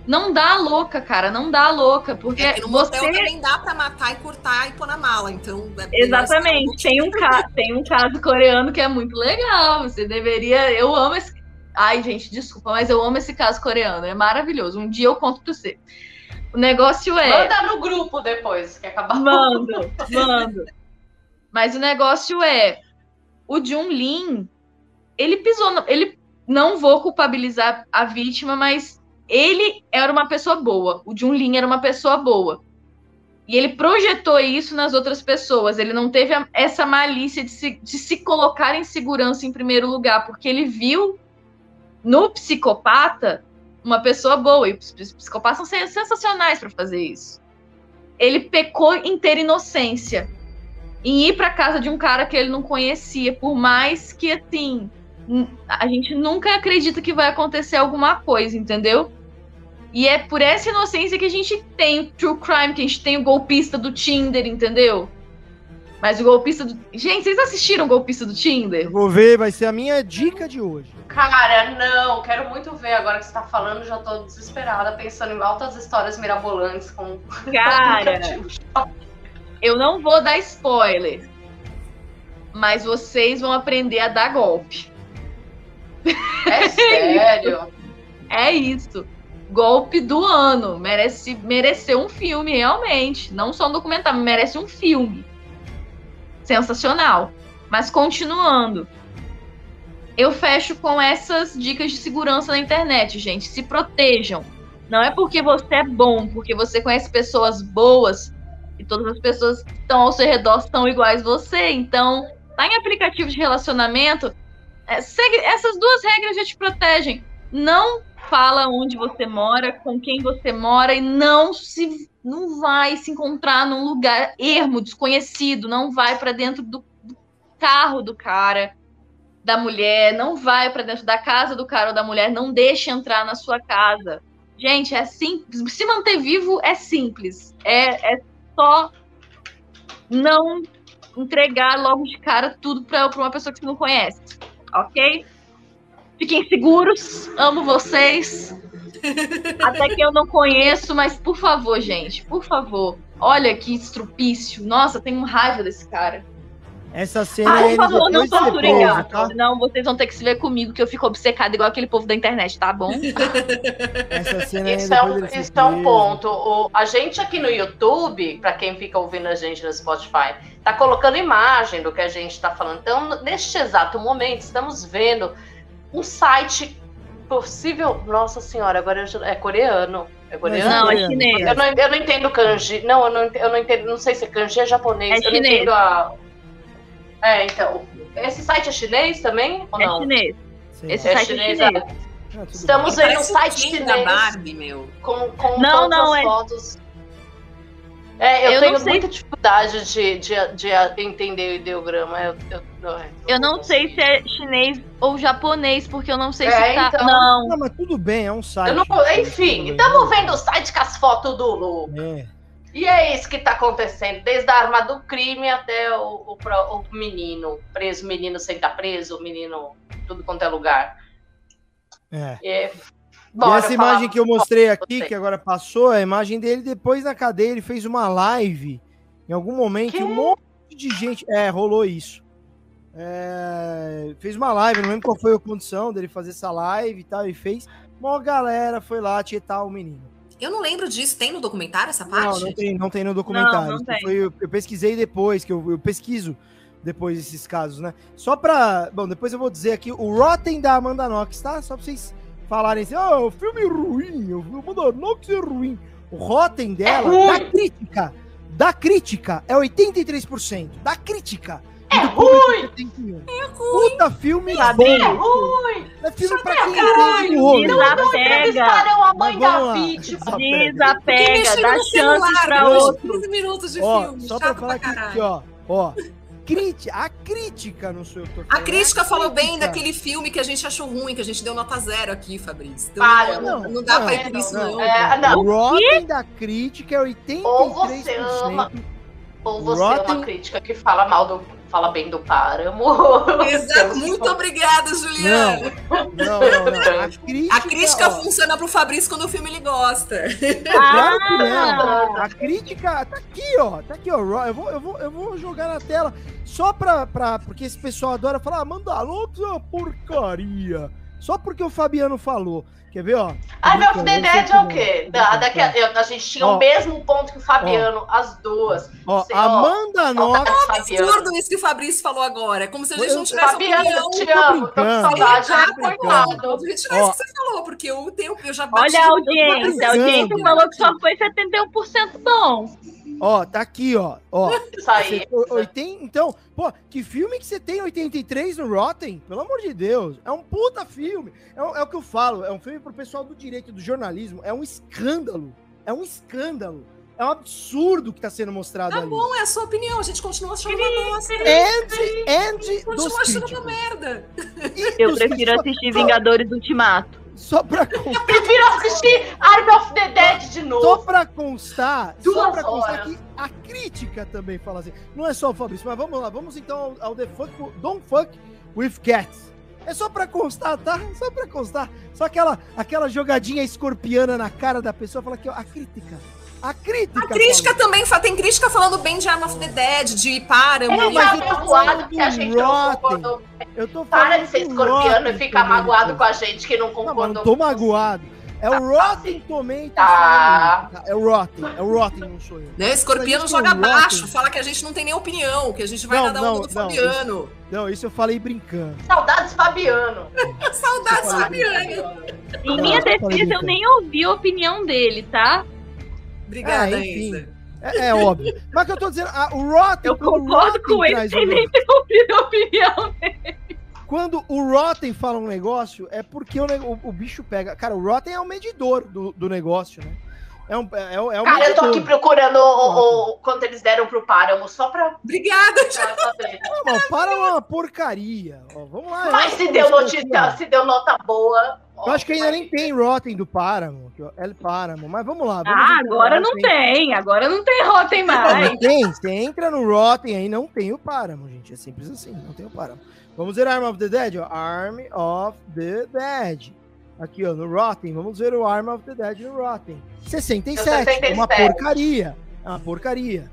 Não dá louca, cara, não dá louca, porque é no você também dá para matar e cortar e pôr na mala, então. É exatamente. Tem um caso, tem um caso coreano que é muito legal. Você deveria, eu amo esse Ai, gente, desculpa, mas eu amo esse caso coreano. É maravilhoso. Um dia eu conto pra você. O negócio é. Manda no grupo depois que acabar. Mando, [LAUGHS] mando. Mas o negócio é. O Jun Lin, ele pisou. No... Ele não vou culpabilizar a vítima, mas ele era uma pessoa boa. O Jun Lin era uma pessoa boa. E ele projetou isso nas outras pessoas. Ele não teve essa malícia de se, de se colocar em segurança em primeiro lugar, porque ele viu no psicopata, uma pessoa boa, e os psicopatas são sensacionais para fazer isso. Ele pecou em ter inocência, em ir para casa de um cara que ele não conhecia, por mais que assim, a gente nunca acredita que vai acontecer alguma coisa, entendeu? E é por essa inocência que a gente tem o true crime, que a gente tem o golpista do Tinder, entendeu? Mas o golpista do. Gente, vocês assistiram o golpista do Tinder? Vou ver, vai ser a minha dica de hoje. Cara, não, quero muito ver agora que você tá falando, já tô desesperada, pensando em altas histórias mirabolantes com. Cara, [LAUGHS] eu não vou dar spoiler, mas vocês vão aprender a dar golpe. É [LAUGHS] sério? é isso. Golpe do ano. Merece, mereceu um filme, realmente. Não só um documentário, merece um filme sensacional. Mas continuando, eu fecho com essas dicas de segurança na internet, gente. Se protejam. Não é porque você é bom, porque você conhece pessoas boas todas as pessoas que estão ao seu redor são iguais você. Então, tá em aplicativo de relacionamento, é, segue, essas duas regras já te protegem. Não fala onde você mora, com quem você mora e não se não vai se encontrar num lugar ermo, desconhecido, não vai para dentro do, do, carro do cara, da mulher, não vai para dentro da casa do cara ou da mulher, não deixe entrar na sua casa. Gente, é simples. Se manter vivo é simples. É, é só não entregar logo de cara tudo para uma pessoa que você não conhece. Ok? Fiquem seguros. Amo vocês. [LAUGHS] Até que eu não conheço, mas por favor, gente, por favor. Olha que estrupício. Nossa, tenho raiva desse cara. Essa cena ah, por favor, não torturem tá? Não, vocês vão ter que se ver comigo, que eu fico obcecada igual aquele povo da internet, tá bom? [LAUGHS] Essa cena isso é, um, isso é um ponto. O, a gente aqui no YouTube, para quem fica ouvindo a gente no Spotify, tá colocando imagem do que a gente tá falando. Então, neste exato momento, estamos vendo um site possível. Nossa senhora, agora é coreano. É coreano? Não, é chinês. Eu não, eu não entendo kanji. Não, eu não, eu não entendo. Não sei se kanji é japonês. É eu chinês. não entendo a. É, então. Esse site é chinês também? Ou é não? chinês. Sim. Esse é site chinês, é chinês. Ah, Estamos em um site chinês. Da Barbie, meu. Com, com não, todas não, as é... fotos. É, eu, eu tenho muita dificuldade de, de, de, entender o ideograma. Eu, eu Não é, eu não sei se é chinês ou japonês, porque eu não sei é, se tá. Então... Não. não, mas tudo bem, é um site. Não... Enfim, estamos vendo o site com as fotos do Lu. É. E é isso que está acontecendo, desde a arma do crime até o, o, o menino preso, o menino sem estar preso, o menino tudo quanto é lugar. É. E, bora, e essa imagem que eu mostrei aqui, que agora passou, é a imagem dele depois na cadeia, ele fez uma live em algum momento, que? um monte de gente. É, rolou isso. É, fez uma live, não lembro qual foi a condição dele fazer essa live e tal, e fez. Uma galera foi lá tietar o menino. Eu não lembro disso. Tem no documentário essa parte? Não, não tem, não tem no documentário. Não, não tem. Foi, eu, eu, pesquisei depois, que eu, eu, pesquiso depois esses casos, né? Só pra. Bom, depois eu vou dizer aqui o Rotten da Amanda Knox, tá? Só pra vocês falarem assim: oh, o filme é ruim, o Amanda Knox é ruim. O Rotten dela, é da crítica, da crítica, é 83%. Da crítica é ruim! É ruim! Puta filme Sabe? É ruim! É filme pra quem entende o rolo. Desapega! a mãe da vítima! Desapega, dá chance pra outro. 15 minutos de ó, filme, só pra falar pra aqui, ó, ó, crítica, a crítica no seu torcedor. A crítica falou bem daquele filme que a gente achou ruim, que a gente deu nota zero aqui, Fabrício. Então, ah, não, não, dá não, pra ir por isso, não. É, não. O Rotten da crítica é 83%. Ou você ama, ou você Rotten... é uma crítica que fala mal do fala bem do páramo. [LAUGHS] Exato. Muito obrigada, Juliana. Não, não, não. A [LAUGHS] crítica, a crítica ó, funciona pro Fabrício quando o filme ele gosta. [LAUGHS] Claro que é. A crítica tá aqui, ó. Tá aqui, ó. Eu vou, eu vou, eu vou jogar na tela só pra, pra. Porque esse pessoal adora falar, ah, Mandalorian é uma porcaria. Só porque o Fabiano falou. Quer ver, ó? Army of the Dead é o quê? Da, daqui, a, a gente tinha ó, o mesmo ponto que o Fabiano, ó, as duas. Ó, Você, Amanda Knox. É um absurdo isso que o Fabrício falou agora. É como se a gente não tivesse Fabiano, opinião. te amo, tô com saudade. Ah, coitado. A gente não é isso que você falou, porque eu, tenho, eu já bati. Olha a audiência. A audiência falou que só foi 71% bom. Ó, tá aqui, ó. ó Isso aí. então, pô, que filme que você tem 83 no Rotten? Pelo amor de Deus. É um puta filme. É, é o que eu falo. É um filme pro pessoal do direito do jornalismo. É um escândalo. É um escândalo. É um absurdo que tá sendo mostrado tá ali. bom, é a sua opinião. A gente continua achando uma bosta. And, and continua achando uma merda. Eu prefiro assistir Vingadores Ultimato. Só pra constar. Eu prefiro assistir Army of the Dead de novo. Só pra constar, Duas só pra constar horas. que a crítica também fala assim. Não é só o Fabrício, mas vamos lá, vamos então ao, ao The Fuck, Don't Fuck with Cats. É só pra constar, tá? Só pra constar. Só aquela, aquela jogadinha escorpiana na cara da pessoa, fala que a crítica a crítica. A crítica também, tem crítica falando bem de Arm of the Dead, de Paramount. É, mas eu tô magoado que a gente não concordou. Eu tô Para de ser escorpiano e ficar magoado com a gente que não concordou. Não, não tô magoado. É o Rotten Tomatoes. Tá. É o Rotten, é o Rotten, não sou eu. Né? Escorpiano joga baixo, fala que a gente não tem nem opinião, que a gente vai não, dar onda do Fabiano. Isso, não, isso eu falei brincando. Saudades Fabiano. [LAUGHS] Saudades Fabiano. Em minha defesa, eu nem ouvi a opinião dele, tá? Obrigada, é, enfim, é, é, óbvio. Mas que eu tô dizendo, a, o Rotten. Eu concordo com ele, sem nem ter ouvido a opinião dele. Quando o Rotten fala um negócio, é porque o, o, o bicho pega. Cara, o Rotten é o medidor do, do negócio, né? É um, é, é um Cara, medidor. eu tô aqui procurando o, o, quanto eles deram pro Páramo, só pra. Obrigada, Não, o Páramo é uma porcaria. Ó, vamos lá. Mas se deu, notícia, se deu nota boa. Eu acho que ainda nem tem Rotten do Paramount, El Paramount, mas vamos lá. Vamos ah, agora não tem. agora não tem Rotten mais. Não, tem, você entra no Rotten aí, não tem o Paramount, gente, é simples assim, não tem o Paramount. Vamos ver Arm of the Dead, ó, Arm of the Dead. Aqui, ó, no Rotten, vamos ver o Arm of the Dead no Rotten. 67, 67. uma porcaria, é uma porcaria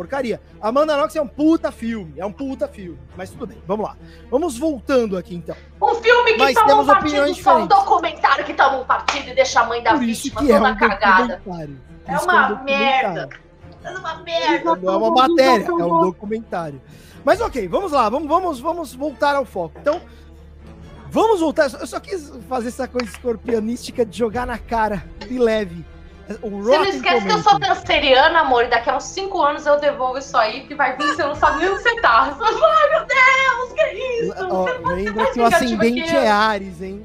porcaria. Amanda Knox é um puta filme, é um puta filme. Mas tudo bem, vamos lá. Vamos voltando aqui então. Um filme que mas toma temos um partido só um documentário que toma um partido e deixa a mãe da Por vítima toda é um cagada. É uma é um merda. É uma merda. Não é uma matéria, é um documentário. Mas ok, vamos lá, vamos, vamos, vamos voltar ao foco. Então, vamos voltar. Eu só quis fazer essa coisa escorpianística de jogar na cara de leve Você não esquece que eu sou canceriana, amor, e daqui a uns 5 anos eu devolvo isso aí, que vai vir, você não sabe nem onde você tá. Ai, meu Deus, que é isso? Ó, lembra que o ascendente que é Ares, hein?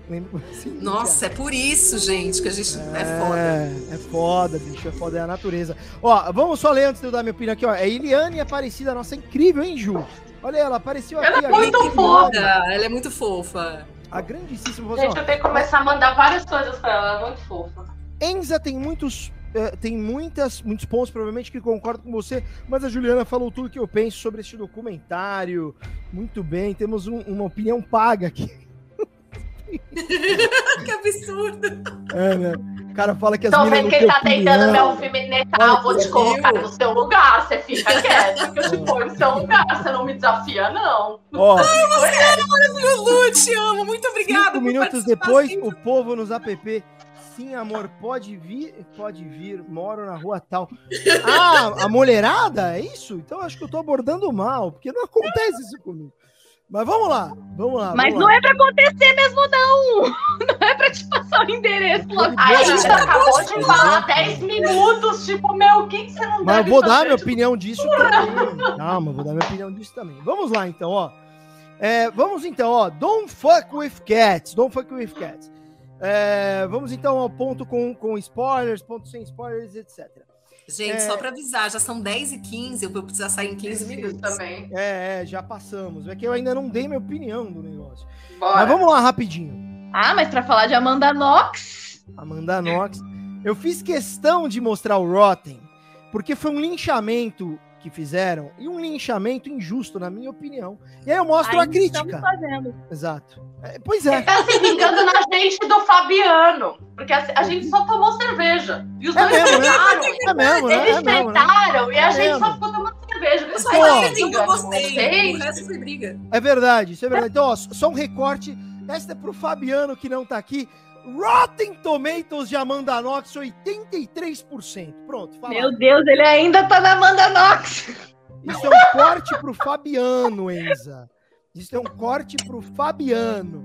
Nossa, é por isso, gente, que a gente é, é foda. É foda, bicho, é foda, é a natureza. Ó, vamos só ler antes de eu dar minha opinião aqui, ó. É Eliane Aparecida, nossa, incrível, hein, Ju? Olha ela, apareceu ela aqui. Ela é muito fofa. Ela é muito fofa. A grandíssima. Gente, eu tenho que começar a mandar várias coisas pra ela, ela é muito fofa. Enza tem muitos uh, tem muitas, muitos pontos, provavelmente, que concordo com você, mas a Juliana falou tudo que eu penso sobre este documentário. Muito bem, temos um, uma opinião paga aqui. [LAUGHS] que absurdo! É, né? O cara fala que as Tô vendo que ele tá tentando me alfinetar, eu vou te colocar no seu lugar, você fica quieto, que eu te ponho no seu lugar, você não me desafia, não. Ó, Ai, você é maravilhoso, te amo, muito obrigada. Cinco minutos depois, o povo nos app Sim, amor, pode vir, pode vir, moro na rua tal. Ah, a mulherada? É isso? Então acho que eu tô abordando mal, porque não acontece isso comigo. Mas vamos lá, vamos lá. Mas vamos não lá. é pra acontecer mesmo, não. [LAUGHS] Não é pra te passar o endereço lá. A gente acabou de falar 10 minutos, tipo, meu, o que, que você não Mas eu vou dar minha opinião disso também. Calma, vou dar minha opinião disso também. Vamos lá, então, ó. É, vamos então, ó. Don't fuck with cats. Don't fuck with cats. É, vamos então ao ponto com, com spoilers, ponto sem spoilers, etc. Gente, É. só pra avisar, já são 10 e 15, eu vou precisar sair em 15 Isso minutos. também. É, é, já passamos. É que eu ainda não dei minha opinião do negócio. Bora. Mas vamos lá rapidinho. Ah, mas pra falar de Amanda Knox, Amanda Knox. Eu fiz questão de mostrar o Rotten, porque foi um linchamento que fizeram, e um linchamento injusto, na minha opinião. E aí eu mostro a ainda crítica. fazendo. Exato. É, pois é. Tá se vingando na gente do Fabiano. Porque a, a gente só tomou cerveja. E os É dois mesmo, né? tentaram. É mesmo, né? Eles É mesmo, né? tentaram e a É gente mesmo. só ficou tomando cerveja. Isso aí gostei. O resto briga. É verdade, isso é verdade. Então, ó, só um recorte. Esta é pro Fabiano que não tá aqui. Rotten Tomatoes de Amanda Knox, 83%. Pronto, fala. Meu Deus, ele ainda tá na Amanda Knox. Isso é um corte pro Fabiano, Enza. Isso é um corte pro Fabiano.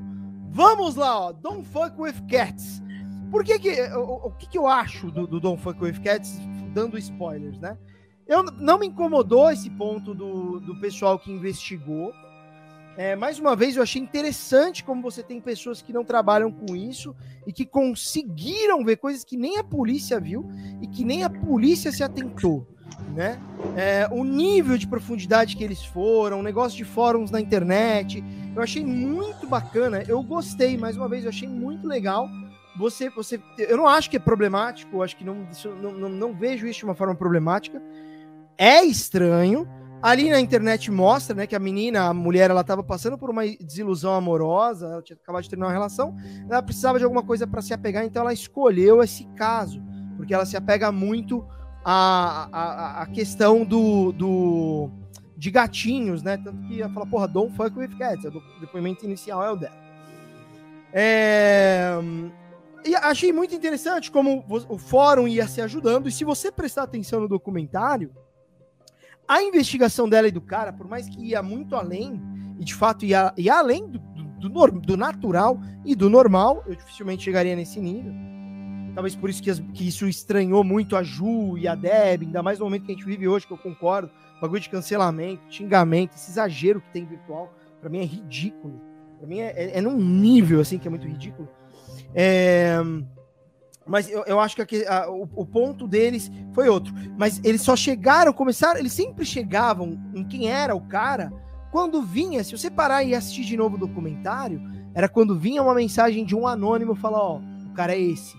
Vamos lá, ó. Don't fuck with cats. Por que que... O, o que que eu acho do, do Don't fuck with cats, dando spoilers, né? Eu, não me incomodou esse ponto do, do pessoal que investigou. É, mais uma vez, eu achei interessante como você tem pessoas que não trabalham com isso e que conseguiram ver coisas que nem a polícia viu e que nem a polícia se atentou, né? É, o nível de profundidade que eles foram, o negócio de fóruns na internet, eu achei muito bacana. Eu gostei, mais uma vez, eu achei muito legal. Você, você, eu não acho que é problemático, acho que não, não, não, não vejo isso de uma forma problemática. É estranho. Ali na internet mostra, né, que a menina, a mulher, ela estava passando por uma desilusão amorosa, ela tinha acabado de terminar uma relação, ela precisava de alguma coisa para se apegar, então ela escolheu esse caso, porque ela se apega muito à, à, à questão do, do de gatinhos, né? Tanto que ela fala, porra, don't fuck with cats. O depoimento inicial é o dela. É... E achei muito interessante como o fórum ia se ajudando, e se você prestar atenção no documentário, a investigação dela e do cara, por mais que ia muito além, e de fato ia, ia além do, do, do natural e do normal, eu dificilmente chegaria nesse nível. Talvez por isso que, as- que isso estranhou muito a Ju e a Deb, ainda mais no momento que a gente vive hoje, que eu concordo. Bagulho de cancelamento, xingamento, esse exagero que tem virtual, pra mim é ridículo. Pra mim é, é, é num nível assim que é muito ridículo. É, mas eu, eu acho que a- o, o ponto deles foi outro. Mas eles só chegaram, começaram, eles sempre chegavam em quem era o cara quando vinha. Se você parar e assistir de novo o documentário, era quando vinha uma mensagem de um anônimo falar: Ó, o cara é esse.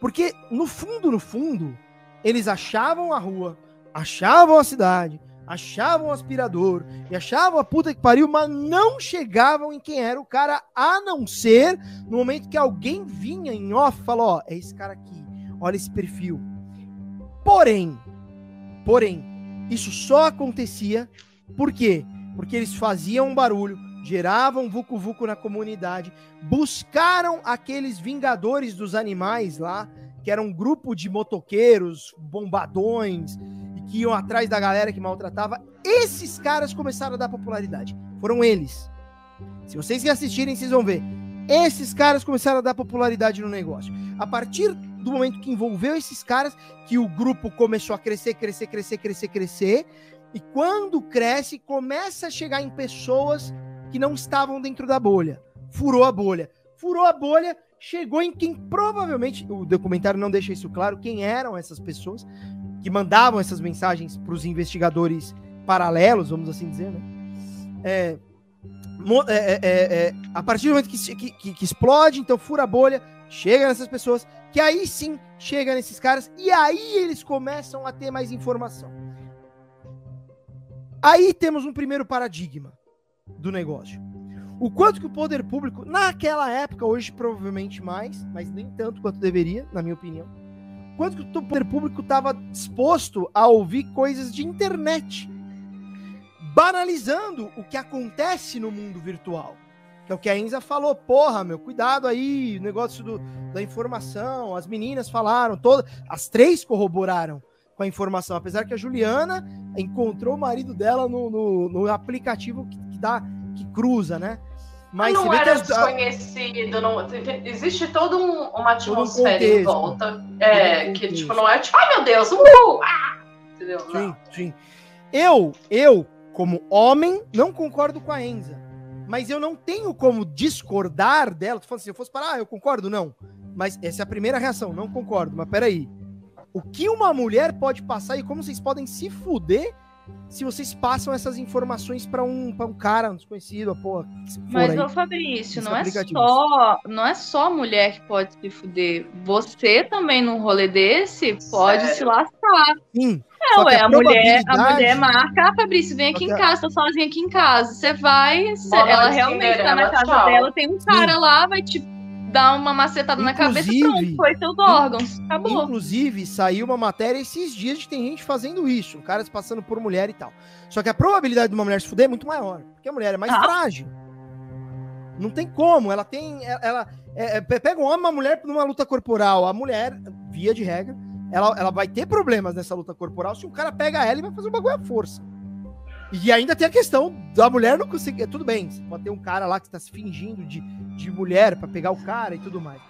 Porque no fundo, no fundo, eles achavam a rua, achavam a cidade, achavam o aspirador e achavam a puta que pariu, mas não chegavam em quem era o cara, a não ser no momento que alguém vinha em off e falou: Ó, é esse cara aqui, olha esse perfil. Porém, porém, isso só acontecia por quê? Porque eles faziam um barulho, geravam vucu-vucu na comunidade, buscaram aqueles vingadores dos animais lá, que era um grupo de motoqueiros, bombadões, que iam atrás da galera que maltratava. Esses caras começaram a dar popularidade. Foram eles. Se vocês assistirem, vocês vão ver. Esses caras começaram a dar popularidade no negócio. A partir do momento que envolveu esses caras que o grupo começou a crescer, crescer, crescer, crescer, crescer. E quando cresce, começa a chegar em pessoas que não estavam dentro da bolha. Furou a bolha. Furou a bolha, chegou em quem provavelmente, o documentário não deixa isso claro, quem eram essas pessoas que mandavam essas mensagens para os investigadores paralelos, vamos assim dizer, né? É, é, é, é, a partir do momento que, que, que, explode, então fura a bolha, chega nessas pessoas, que aí sim chega nesses caras, e aí eles começam a ter mais informação. Aí temos um primeiro paradigma do negócio. O quanto que o poder público, naquela época, hoje provavelmente mais, mas nem tanto quanto deveria, na minha opinião, quanto que o poder público estava disposto a ouvir coisas de internet, banalizando o que acontece no mundo virtual. Que é o que a Enza falou, porra, meu, cuidado aí, negócio do, da informação, as meninas falaram, todas, as três corroboraram com a informação, apesar que a Juliana encontrou o marido dela no, no, no aplicativo que, que, dá, que cruza, né? Mas não era as... desconhecido, não, existe toda um, uma atmosfera um em volta. É, um que tipo, não é tipo, ai meu Deus, uh, ah! entendeu? Sim, não. sim. Eu, eu, como homem, não concordo com a Enza. Mas eu não tenho como discordar dela. Tu falando assim, se eu fosse parar, ah, eu concordo, não. Mas essa é a primeira reação, não concordo. Mas peraí. O que uma mulher pode passar e como vocês podem se fuder se vocês passam essas informações para um, pra um cara, um desconhecido, pô. Mas, ô Fabrício, não é, só, não é só mulher que pode se fuder. Você também, num rolê desse, pode Sério? se lascar. Sim. É, ué, a, a, mulher, a mulher marca, ah, Fabrício, vem aqui em casa, tô sozinha aqui em casa. Você vai, cê, ela realmente tá na casa tchau. dela, tem um cara Sim. lá, vai te dá uma macetada na cabeça e pronto, foi seus órgãos. Acabou. Inclusive, saiu uma matéria esses dias de tem gente fazendo isso, caras passando por mulher e tal. Só que a probabilidade de uma mulher se fuder é muito maior, porque a mulher é mais ah. frágil. Não tem como, ela tem. Ela, é, é, pega um homem e uma mulher numa luta corporal. A mulher, via de regra, ela, ela vai ter problemas nessa luta corporal se o cara pega ela e vai fazer um bagulho à força. E ainda tem a questão da mulher não conseguir. Tudo bem, pode ter um cara lá que está se fingindo de, de mulher para pegar o cara e tudo mais.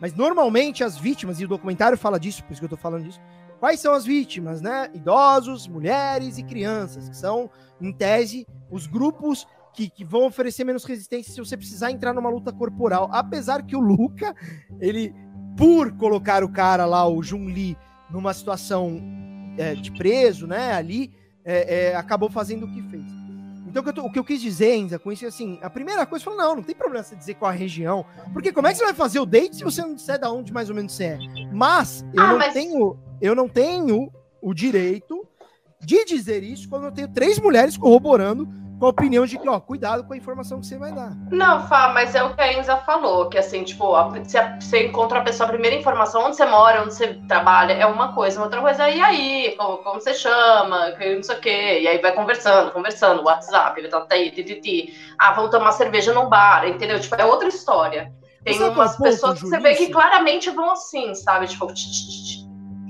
Mas normalmente as vítimas, e o documentário fala disso, por isso que eu tô falando disso. Quais são as vítimas, né? Idosos, mulheres e crianças, que são, em tese, os grupos que, que, vão oferecer menos resistência se você precisar entrar numa luta corporal. Apesar que o Luca, ele, por colocar o cara lá, o Jun Li, numa situação é, de preso, né? Ali, é, é, acabou fazendo o que fez. Então, o que, eu, quis dizer, Enza, com isso é assim: a primeira coisa, falou, não, não tem problema você dizer qual a região, porque como é que você vai fazer o date se você não disser da onde mais ou menos você é? Mas eu ah, não mas... tenho, eu não tenho o direito de dizer isso quando eu tenho três mulheres corroborando com a opinião de que, ó, cuidado com a informação que você vai dar. Não, Fá, mas é o que a Enza falou, que assim, tipo, se você encontra a pessoa, a primeira informação, onde você mora, onde você trabalha, é uma coisa, outra coisa é, e aí, como, como você chama, não sei o quê, e aí vai conversando, conversando, WhatsApp, ele tá aí, tititi, ah, vamos tomar cerveja no bar, entendeu? Tipo, é outra história. Tem umas pessoas que você vê que claramente vão assim, sabe? Tipo, tch,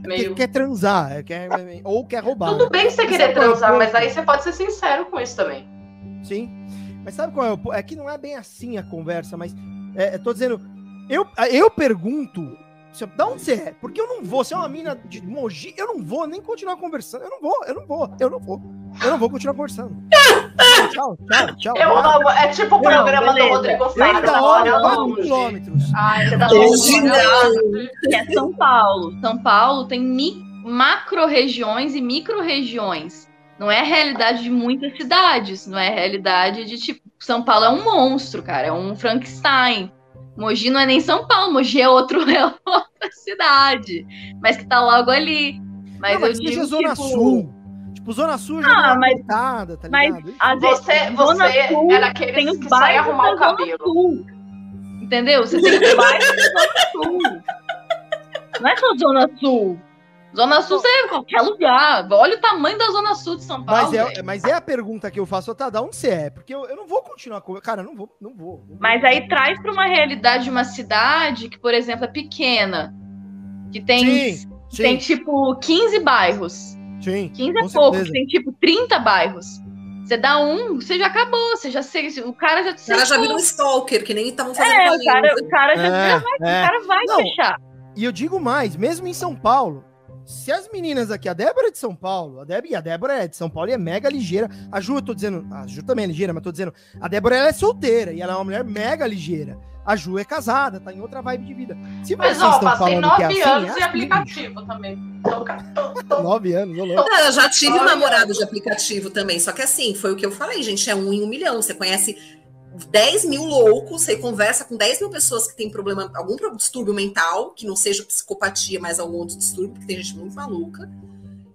meio... quer transar, é, quer, ou quer roubar. Tudo bem você querer transar, mas aí você pode ser sincero com isso também. Sim. Mas sabe qual é o. É que não é bem assim a conversa, mas. É, tô dizendo. Eu, eu pergunto. Da onde você é? Porque eu não vou. Se é uma mina de Mogi, eu não vou nem continuar conversando. Eu não vou, eu não vou, eu não vou. Eu não vou continuar conversando. [LAUGHS] tchau, tchau, tchau. Eu amo. É tipo o programa do Rodrigo Faro. Da hora, 4 quilômetros. Ai, você tá É São Paulo. São Paulo tem macro-regiões e micro-regiões. Não é a realidade de muitas cidades, não é a realidade de tipo. São Paulo é um monstro, cara, é um Frankenstein. Mogi não é nem São Paulo, Mogi é, outro, [LAUGHS] é outra cidade, mas que tá logo ali. Mas, não, mas eu digo, Zona tipo... Sul. Tipo, Zona Sul já ah, é mas, montada, tá mas, ligado? Você, você Sul, era aquele que sai arrumar o cabelo. Sul, entendeu? Você tem bairros da Zona Sul. Não é só Zona Sul. Zona Sul você é qualquer lugar. Olha o tamanho da Zona Sul de São Paulo. Mas é, mas é a pergunta que eu faço, tá? Da onde você é? Porque eu, eu não vou continuar com. Cara, eu não vou, não vou. Não mas vou. aí traz para uma realidade de uma cidade que, por exemplo, é pequena. Que tem, sim, sim. tem tipo 15 bairros. Sim. 15 é pouco, que tem tipo 30 bairros. Você dá um, você já acabou, você já sei, o cara já O cara já virou um stalker, que nem estavam fazendo é, o cara, o cara já, é, vai, é. o cara vai não, fechar. e eu digo mais, mesmo em São Paulo, se as meninas aqui, a Débora é de São Paulo, a Débora, e a Débora é de São Paulo e é mega ligeira. A Ju, eu tô dizendo, a Ju também é ligeira, mas tô dizendo, a Débora ela é solteira e ela é uma mulher mega ligeira. A Ju é casada, tá em outra vibe de vida. Se mas, ó, passei nove é assim, anos de aplicativo também. [LAUGHS] nove anos, eu, Não, eu já tive um namorado de aplicativo também, só que assim, foi o que eu falei, gente, é um em um milhão. Você conhece 10 mil loucos, você conversa com 10 mil pessoas que têm problema, algum distúrbio mental, que não seja psicopatia, mas algum outro distúrbio, porque tem gente muito maluca.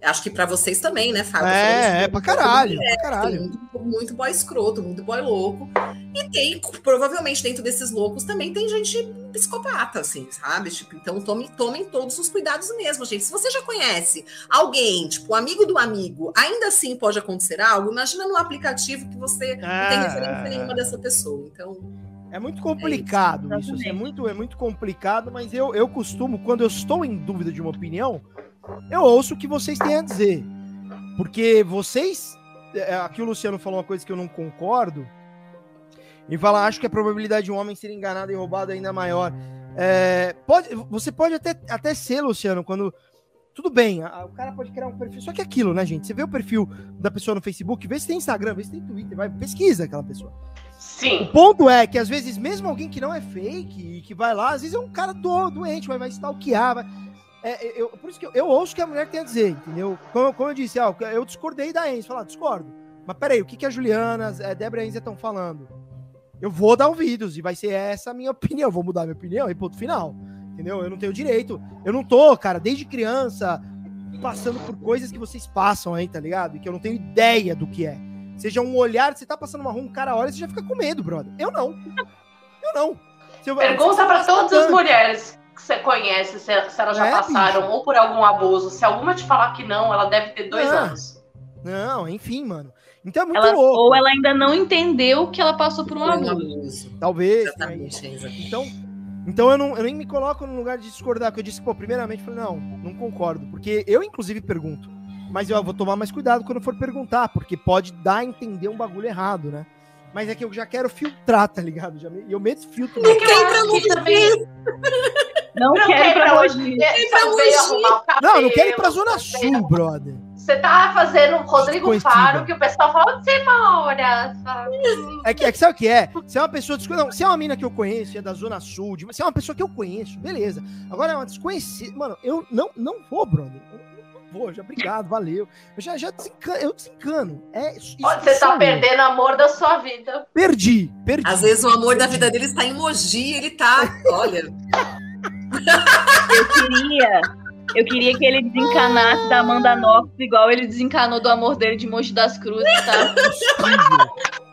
Acho que para vocês também, né, Fábio? É, é pra caralho, é, pra caralho. Muito, muito boy escroto, muito boy louco. E tem, provavelmente, dentro desses loucos também tem gente psicopata, assim, sabe? Tipo, então tome, tomem todos os cuidados mesmo, gente. Se você já conhece alguém, tipo, amigo do amigo, ainda assim pode acontecer algo, imagina no aplicativo que você não tem referência nenhuma dessa pessoa. Então. É muito complicado é isso, isso assim, é muito, é muito complicado, mas eu, eu costumo, quando eu estou em dúvida de uma opinião, eu ouço o que vocês têm a dizer. Porque vocês. É, aqui o Luciano falou uma coisa que eu não concordo. E fala, acho que a probabilidade de um homem ser enganado e roubado é ainda maior. É, pode, você pode até, até ser, Luciano, quando. Tudo bem, a, o cara pode criar um perfil. Só que é aquilo, né, gente? Você vê o perfil da pessoa no Facebook, vê se tem Instagram, vê se tem Twitter, vai, pesquisa aquela pessoa. Sim. O ponto é que, às vezes, mesmo alguém que não é fake e que vai lá, às vezes é um cara do, doente, vai, vai stalkear, vai é, eu, por isso que eu, eu, ouço o que a mulher tem a dizer, entendeu? Como, como eu disse, ó, eu discordei da Enzo, falar, discordo. Mas peraí, o que, que a Juliana, a Débora e a Enzo estão falando? Eu vou dar ouvidos e vai ser essa a minha [LAUGHS] opinião. Eu vou mudar minha opinião e ponto final. Entendeu? Eu não tenho direito. Eu não tô, cara, desde criança passando por coisas que vocês passam aí, tá ligado? E que eu não tenho ideia do que é. Seja um olhar, você tá passando uma rua, um cara olha, você já fica com medo, brother. Eu não. Eu não. Eu, Pergunta para todas as mulheres que você conhece, se, se elas já é, passaram bicho. ou por algum abuso, se alguma te falar que não, ela deve ter dois ah, anos. Não, enfim, mano. Então é muito ela, louco. Ou ela ainda não entendeu que ela passou por um abuso. Talvez. Exatamente. Né? Então, então eu, não, eu nem me coloco no lugar de discordar, porque eu disse, pô, primeiramente, falei, não, não concordo. Porque eu, inclusive, pergunto. Mas eu vou tomar mais cuidado quando for perguntar, porque pode dar a entender um bagulho errado, né? Mas é que eu já quero filtrar, tá ligado? E eu meto filtro. Não [LAUGHS] quer pra também. Não, não quero ir pra. Não, não quero ir pra Zona Sul, brother. Você tá fazendo Rodrigo Faro, que o pessoal fala, onde você mora? É que, é que sabe o que é? Se é uma pessoa não, se é uma mina que eu conheço, é da Zona Sul, de, se é uma pessoa que eu conheço, beleza. Agora é uma desconhecida. Mano, eu não, não vou, brother. Eu não vou, já obrigado, valeu. Eu já, já desencano, eu desencano. É, isso, Você tá perdendo o amor da sua vida. Perdi, perdi. Às vezes o amor da vida dele está em Mogi, ele tá, olha. [LAUGHS] Eu queria. Eu queria que ele desencanasse da Amanda Knox igual ele desencanou do amor dele de Monte das Cruzes, tá?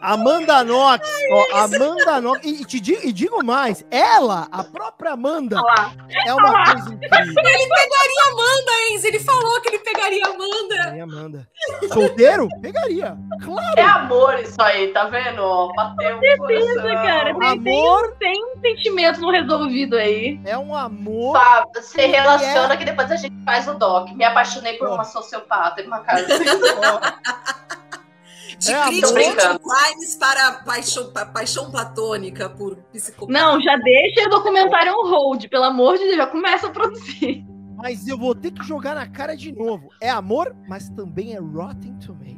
Amanda Knox, ó, Amanda Knox, e, te digo, e digo mais, ela, a própria Amanda, Olá. é uma Olá. coisa incrível. Ele pegaria Amanda, Enzo, ele falou que ele pegaria Amanda. Pegaria Amanda. Solteiro? Pegaria, claro. É amor isso aí, tá vendo? Bateu Com certeza, cara. Tem, amor... tem, um sentimento não resolvido aí. É um amor... Tá, você relaciona é... que depois a gente faz o doc. Me apaixonei por oh. uma sociopata em uma casa. [LAUGHS] de é, crítica Crimes para paixão, paixão platônica por psicopata. Não, já deixa o documentário on hold, pelo amor de Deus, já começa a produzir. Mas eu vou ter que jogar na cara de novo. É amor, mas também é Rotten Tomatoes.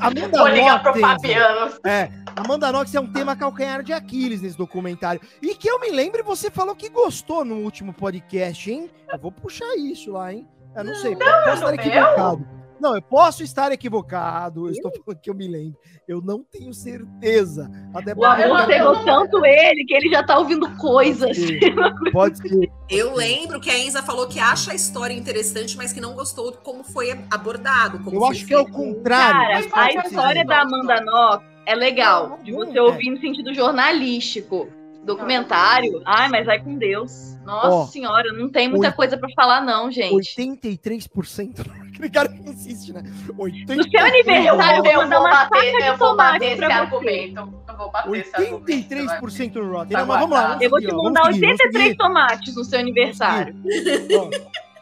Amanda Vou ligar Knox, pro Fabiano. É, Amanda Knox é um tema calcanhar de Aquiles nesse documentário. E que eu me lembre, você falou que gostou no último podcast, hein? Eu vou puxar isso lá, hein? Eu não sei, não, posso estar equivocado. Não, eu posso estar equivocado, eu estou falando que eu me lembro. Eu não tenho certeza. Até o amor pegou tanto ele que ele já está ouvindo coisas. [LAUGHS] Pode ser. Eu lembro que a Enza falou que acha a história interessante, mas que não gostou de como foi abordado. eu acho que é o contrário. Cara, a história da Amanda Knox é legal, de você ouvir no sentido jornalístico. Documentário, ai, mas vai com Deus. Nossa oh, senhora, não tem muita coisa para falar, não, gente. 83%. Aquele cara que insiste, né? 83%. No seu aniversário, eu vou mandar uma bater, saca de tomate esse pra argumento. Eu vou bater 83% no Rotten. Não, mas vamos lá. Vamos eu vou te mandar 83 tomates no seu aniversário.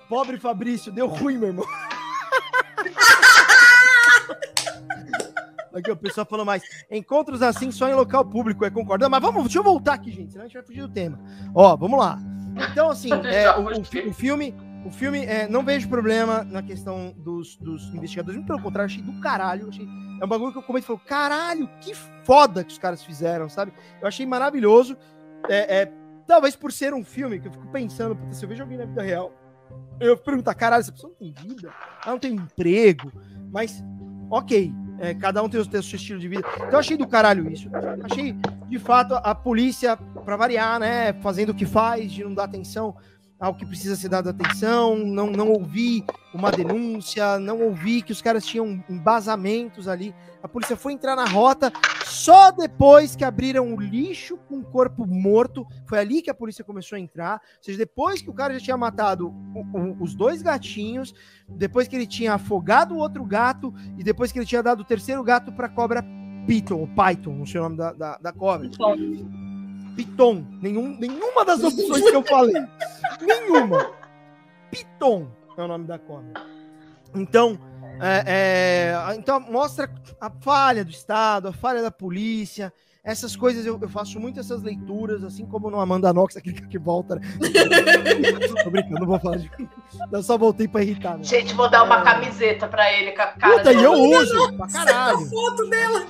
pobre Fabrício, deu ruim, meu irmão. Aqui o pessoal falou mais. Encontros assim só em local público, é concordando. Mas vamos, deixa eu voltar aqui, gente, senão a gente vai fugir do tema. Ó, vamos lá. Então, assim, [LAUGHS] é, o, o, o, filme. O filme, é, não vejo problema na questão dos, dos investigadores, muito pelo contrário, achei do caralho. Achei, é um bagulho que eu comento e falo, caralho, que foda que os caras fizeram, sabe? Eu achei maravilhoso. É, é, talvez por ser um filme que eu fico pensando, se eu vejo alguém na vida real, eu pergunto, caralho, essa pessoa não tem vida, ela não tem emprego, mas ok, é, cada um tem o, tem o seu estilo de vida. Então eu achei do caralho isso. Achei, de fato, a polícia, para variar, né, fazendo o que faz, de não dar atenção ao que precisa ser dado atenção, não, não ouvi uma denúncia, não ouvi que os caras tinham embasamentos ali. A polícia foi entrar na rota só depois que abriram o lixo com o corpo morto. Foi ali que a polícia começou a entrar. Ou seja, depois que o cara já tinha matado o, o, os dois gatinhos, depois que ele tinha afogado o outro gato e depois que ele tinha dado o terceiro gato para a cobra Python, ou Python, não sei o nome da, da, da cobra. Piton. Nenhum, nenhuma das opções que eu falei. [LAUGHS] nenhuma. Piton é o nome da cobra. Então, é, é, então mostra a falha do Estado, a falha da polícia. Essas coisas eu, eu faço muito essas leituras, assim como no Amanda Knox, [LAUGHS] aquele que volta. Né? Tô brincando, não vou falar de. Eu só voltei pra irritar. Né? Gente, vou dar uma é... camiseta pra ele com a cara. Puta, e eu uso! Pra caralho. foto dela.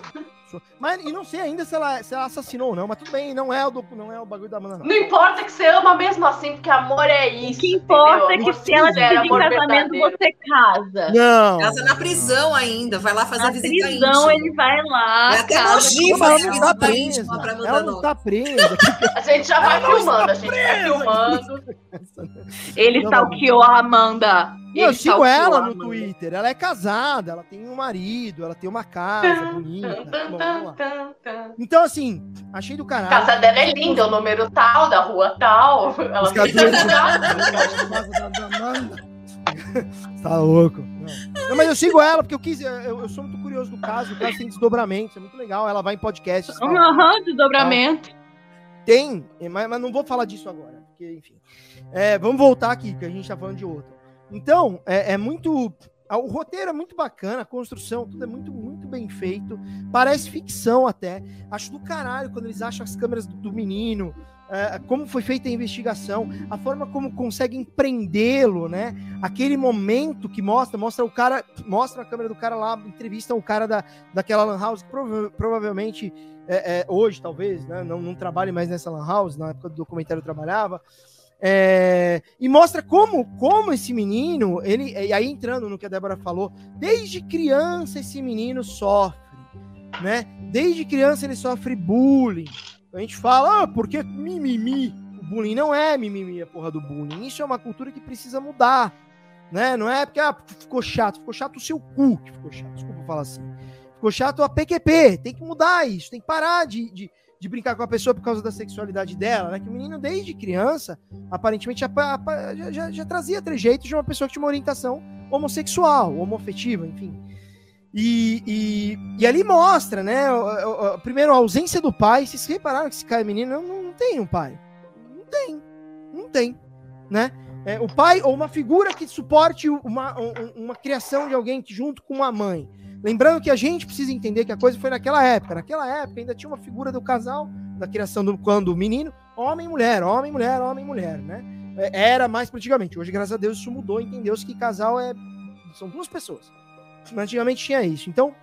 Mas e não sei ainda se ela, se ela assassinou ou não, mas tudo bem, não é o, do, não é o bagulho da mana. Não. não importa que você ama mesmo assim, porque amor é isso. O que importa entendeu? é que se ela pedir em casamento, verdadeiro. você casa. Não. Casa na prisão ainda, vai lá fazer na a visita prisão, ele vai lá. É até nojinho fazer visita tá presa. Ela não tá presa. a gente já vai filmando, a gente vai filmando. [LAUGHS] Ele stalkeou a Amanda. Eu sigo ela no Twitter. Ela é casada, ela tem um marido, ela tem uma casa bonita. Bom, então, assim, achei do caralho. A casa dela é linda, o número tal, da rua tal. Ela [LAUGHS] tá louco. Não. não. mas eu sigo ela porque eu quis. Eu, eu, sou muito curioso do caso. O caso tem desdobramento, é muito legal. Ela vai em podcasts. Aham, uhum, desdobramento. Tem, mas, mas, não vou falar disso agora, porque, enfim. É, vamos voltar aqui, que a gente tá falando de outra. Então, é, é muito. O roteiro é muito bacana, a construção, tudo é muito, muito bem feito. Parece ficção até. Acho do caralho quando eles acham as câmeras do, do menino, é, como foi feita a investigação, a forma como conseguem prendê-lo, né? Aquele momento que mostra, mostra o cara, mostra a câmera do cara lá, entrevistam o cara da, daquela lan house, que prova provavelmente é, é, hoje, talvez, né? Não, não trabalhe mais nessa lan house, na época do documentário eu trabalhava. É, e mostra como, como esse menino, ele, e aí entrando no que a Débora falou, desde criança esse menino sofre, né? Desde criança ele sofre bullying. A gente fala, ah, porque mimimi. O bullying não é mimimi, a porra do bullying. Isso é uma cultura que precisa mudar, né? Não é porque ah, ficou chato, ficou chato o seu cu que ficou chato, desculpa falar assim. Ficou chato a PQP, tem que mudar isso, tem que parar de, de de brincar com a pessoa por causa da sexualidade dela, né? Que o menino, desde criança, aparentemente já, já, já, trazia trejeitos de uma pessoa que tinha uma orientação homossexual, homofetiva, enfim. E, e, e, ali mostra, né? Primeiro, a ausência do pai. Vocês repararam que esse cara é menino não, não tem um pai. Não tem. Não tem. Né? É, o pai ou uma figura que suporte uma, uma criação de alguém junto com uma mãe. Lembrando que a gente precisa entender que a coisa foi naquela época. Naquela época ainda tinha uma figura do casal, da criação do quando o menino, homem mulher, homem mulher, homem mulher, né? É, era mais praticamente. Hoje, graças a Deus, isso mudou, entendeu-se que casal é são duas pessoas. Antigamente tinha isso. Então,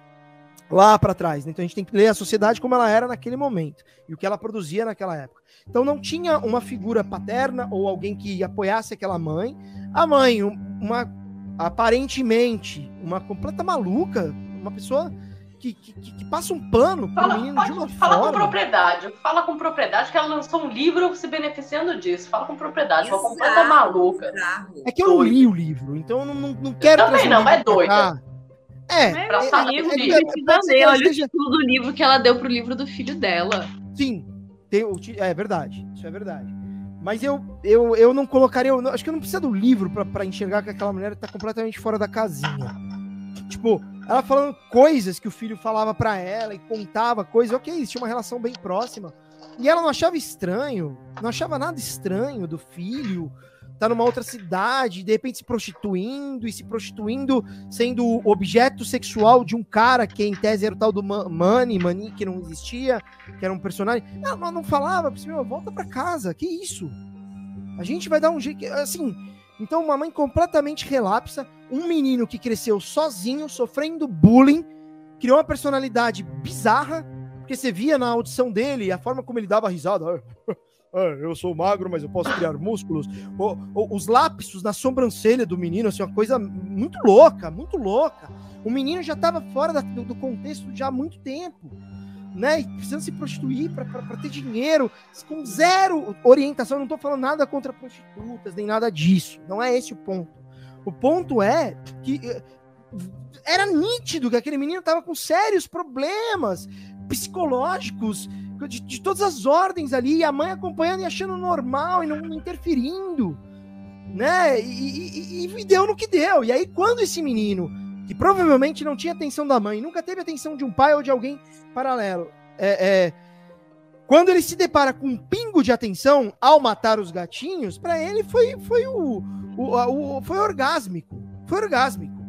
lá para trás, né? então a gente tem que ler a sociedade como ela era naquele momento e o que ela produzia naquela época. Então não tinha uma figura paterna ou alguém que apoiasse aquela mãe. A mãe, uma aparentemente uma completa maluca, uma pessoa que, que, que passa um pano pro fala, menino pode, de uma fala forma. com propriedade, fala com propriedade que ela lançou um livro se beneficiando disso. Fala com propriedade, Exato, uma completa maluca. É que eu não li o livro, então eu não, não, não quero. Eu também não, é doida. É, pra é, é, livro, é, é, é, olha o título do livro que ela deu pro livro do filho dela. Sim, tem, é verdade, isso é verdade. Mas eu, eu, eu não colocaria. Eu, acho que eu não preciso do livro para enxergar que aquela mulher tá completamente fora da casinha. Tipo, ela falando coisas que o filho falava para ela e contava coisas, ok, eles tinham uma relação bem próxima. E ela não achava estranho, não achava nada estranho do filho tá numa outra cidade, de repente se prostituindo e se prostituindo, sendo objeto sexual de um cara que em tese era o tal do Money, Money, que não existia, que era um personagem. Não, não, não falava, meu, volta para casa, que isso? A gente vai dar um jeito, assim, então uma mãe completamente relapsa, um menino que cresceu sozinho, sofrendo bullying, criou uma personalidade bizarra, porque você via na audição dele a forma como ele dava risada. É, eu sou magro, mas eu posso criar músculos. O, o, os lapsos na sobrancelha do menino, assim, uma coisa muito louca, muito louca. O menino já estava fora da, do, do, contexto já há muito tempo, né? precisando se prostituir para ter dinheiro, com zero orientação. Eu não estou falando nada contra prostitutas, nem nada disso. Não é esse o ponto. O ponto é que eh, era nítido que aquele menino estava com sérios problemas psicológicos de, de, todas as ordens ali, e a mãe acompanhando e achando normal e não, interferindo, né? E, e, e, deu no que deu. E aí, quando esse menino, que provavelmente não tinha atenção da mãe, nunca teve atenção de um pai ou de alguém paralelo, é, é quando ele se depara com um pingo de atenção ao matar os gatinhos, para ele foi, foi o, o, o, foi orgásmico. Foi orgásmico.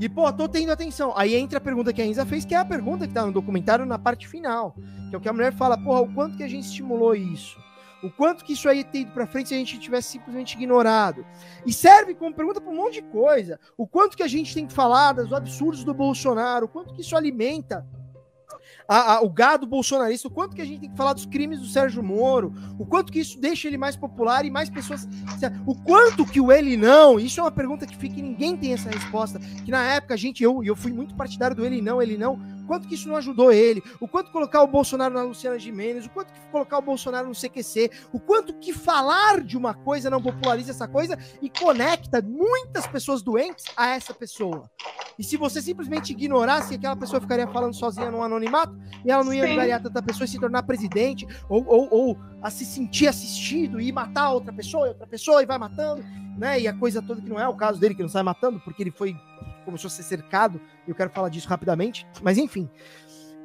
E, pô, tô tendo atenção. Aí entra a pergunta que a Inza fez, que é a pergunta que tá no documentário na parte final. Que é o que a mulher fala, porra, o quanto que a gente estimulou isso? O quanto que isso aí ter ido para frente se a gente tivesse simplesmente ignorado. E serve como pergunta para um monte de coisa. O quanto que a gente tem que falar dos absurdos do Bolsonaro, o quanto que isso alimenta a, a, o gado bolsonarista, o quanto que a gente tem que falar dos crimes do Sérgio Moro, o quanto que isso deixa ele mais popular e mais pessoas. O quanto que o ele não, isso é uma pergunta que fica e ninguém tem essa resposta. Que na época a gente, eu, eu fui muito partidário do ele não, ele não, quanto que isso não ajudou ele, o quanto colocar o Bolsonaro na Luciana Gimenez, o quanto que colocar o Bolsonaro no CQC, o quanto que falar de uma coisa não populariza essa coisa e conecta muitas pessoas doentes a essa pessoa. E se você simplesmente ignorasse, aquela pessoa ficaria falando sozinha no anonimato e ela não ia angariar tanta pessoa e se tornar presidente ou, ou, ou a se sentir assistido e matar outra pessoa e outra pessoa e vai matando, né? E a coisa toda que não é o caso dele, que não sai matando, porque ele foi começou a ser cercado, eu quero falar disso rapidamente, mas enfim.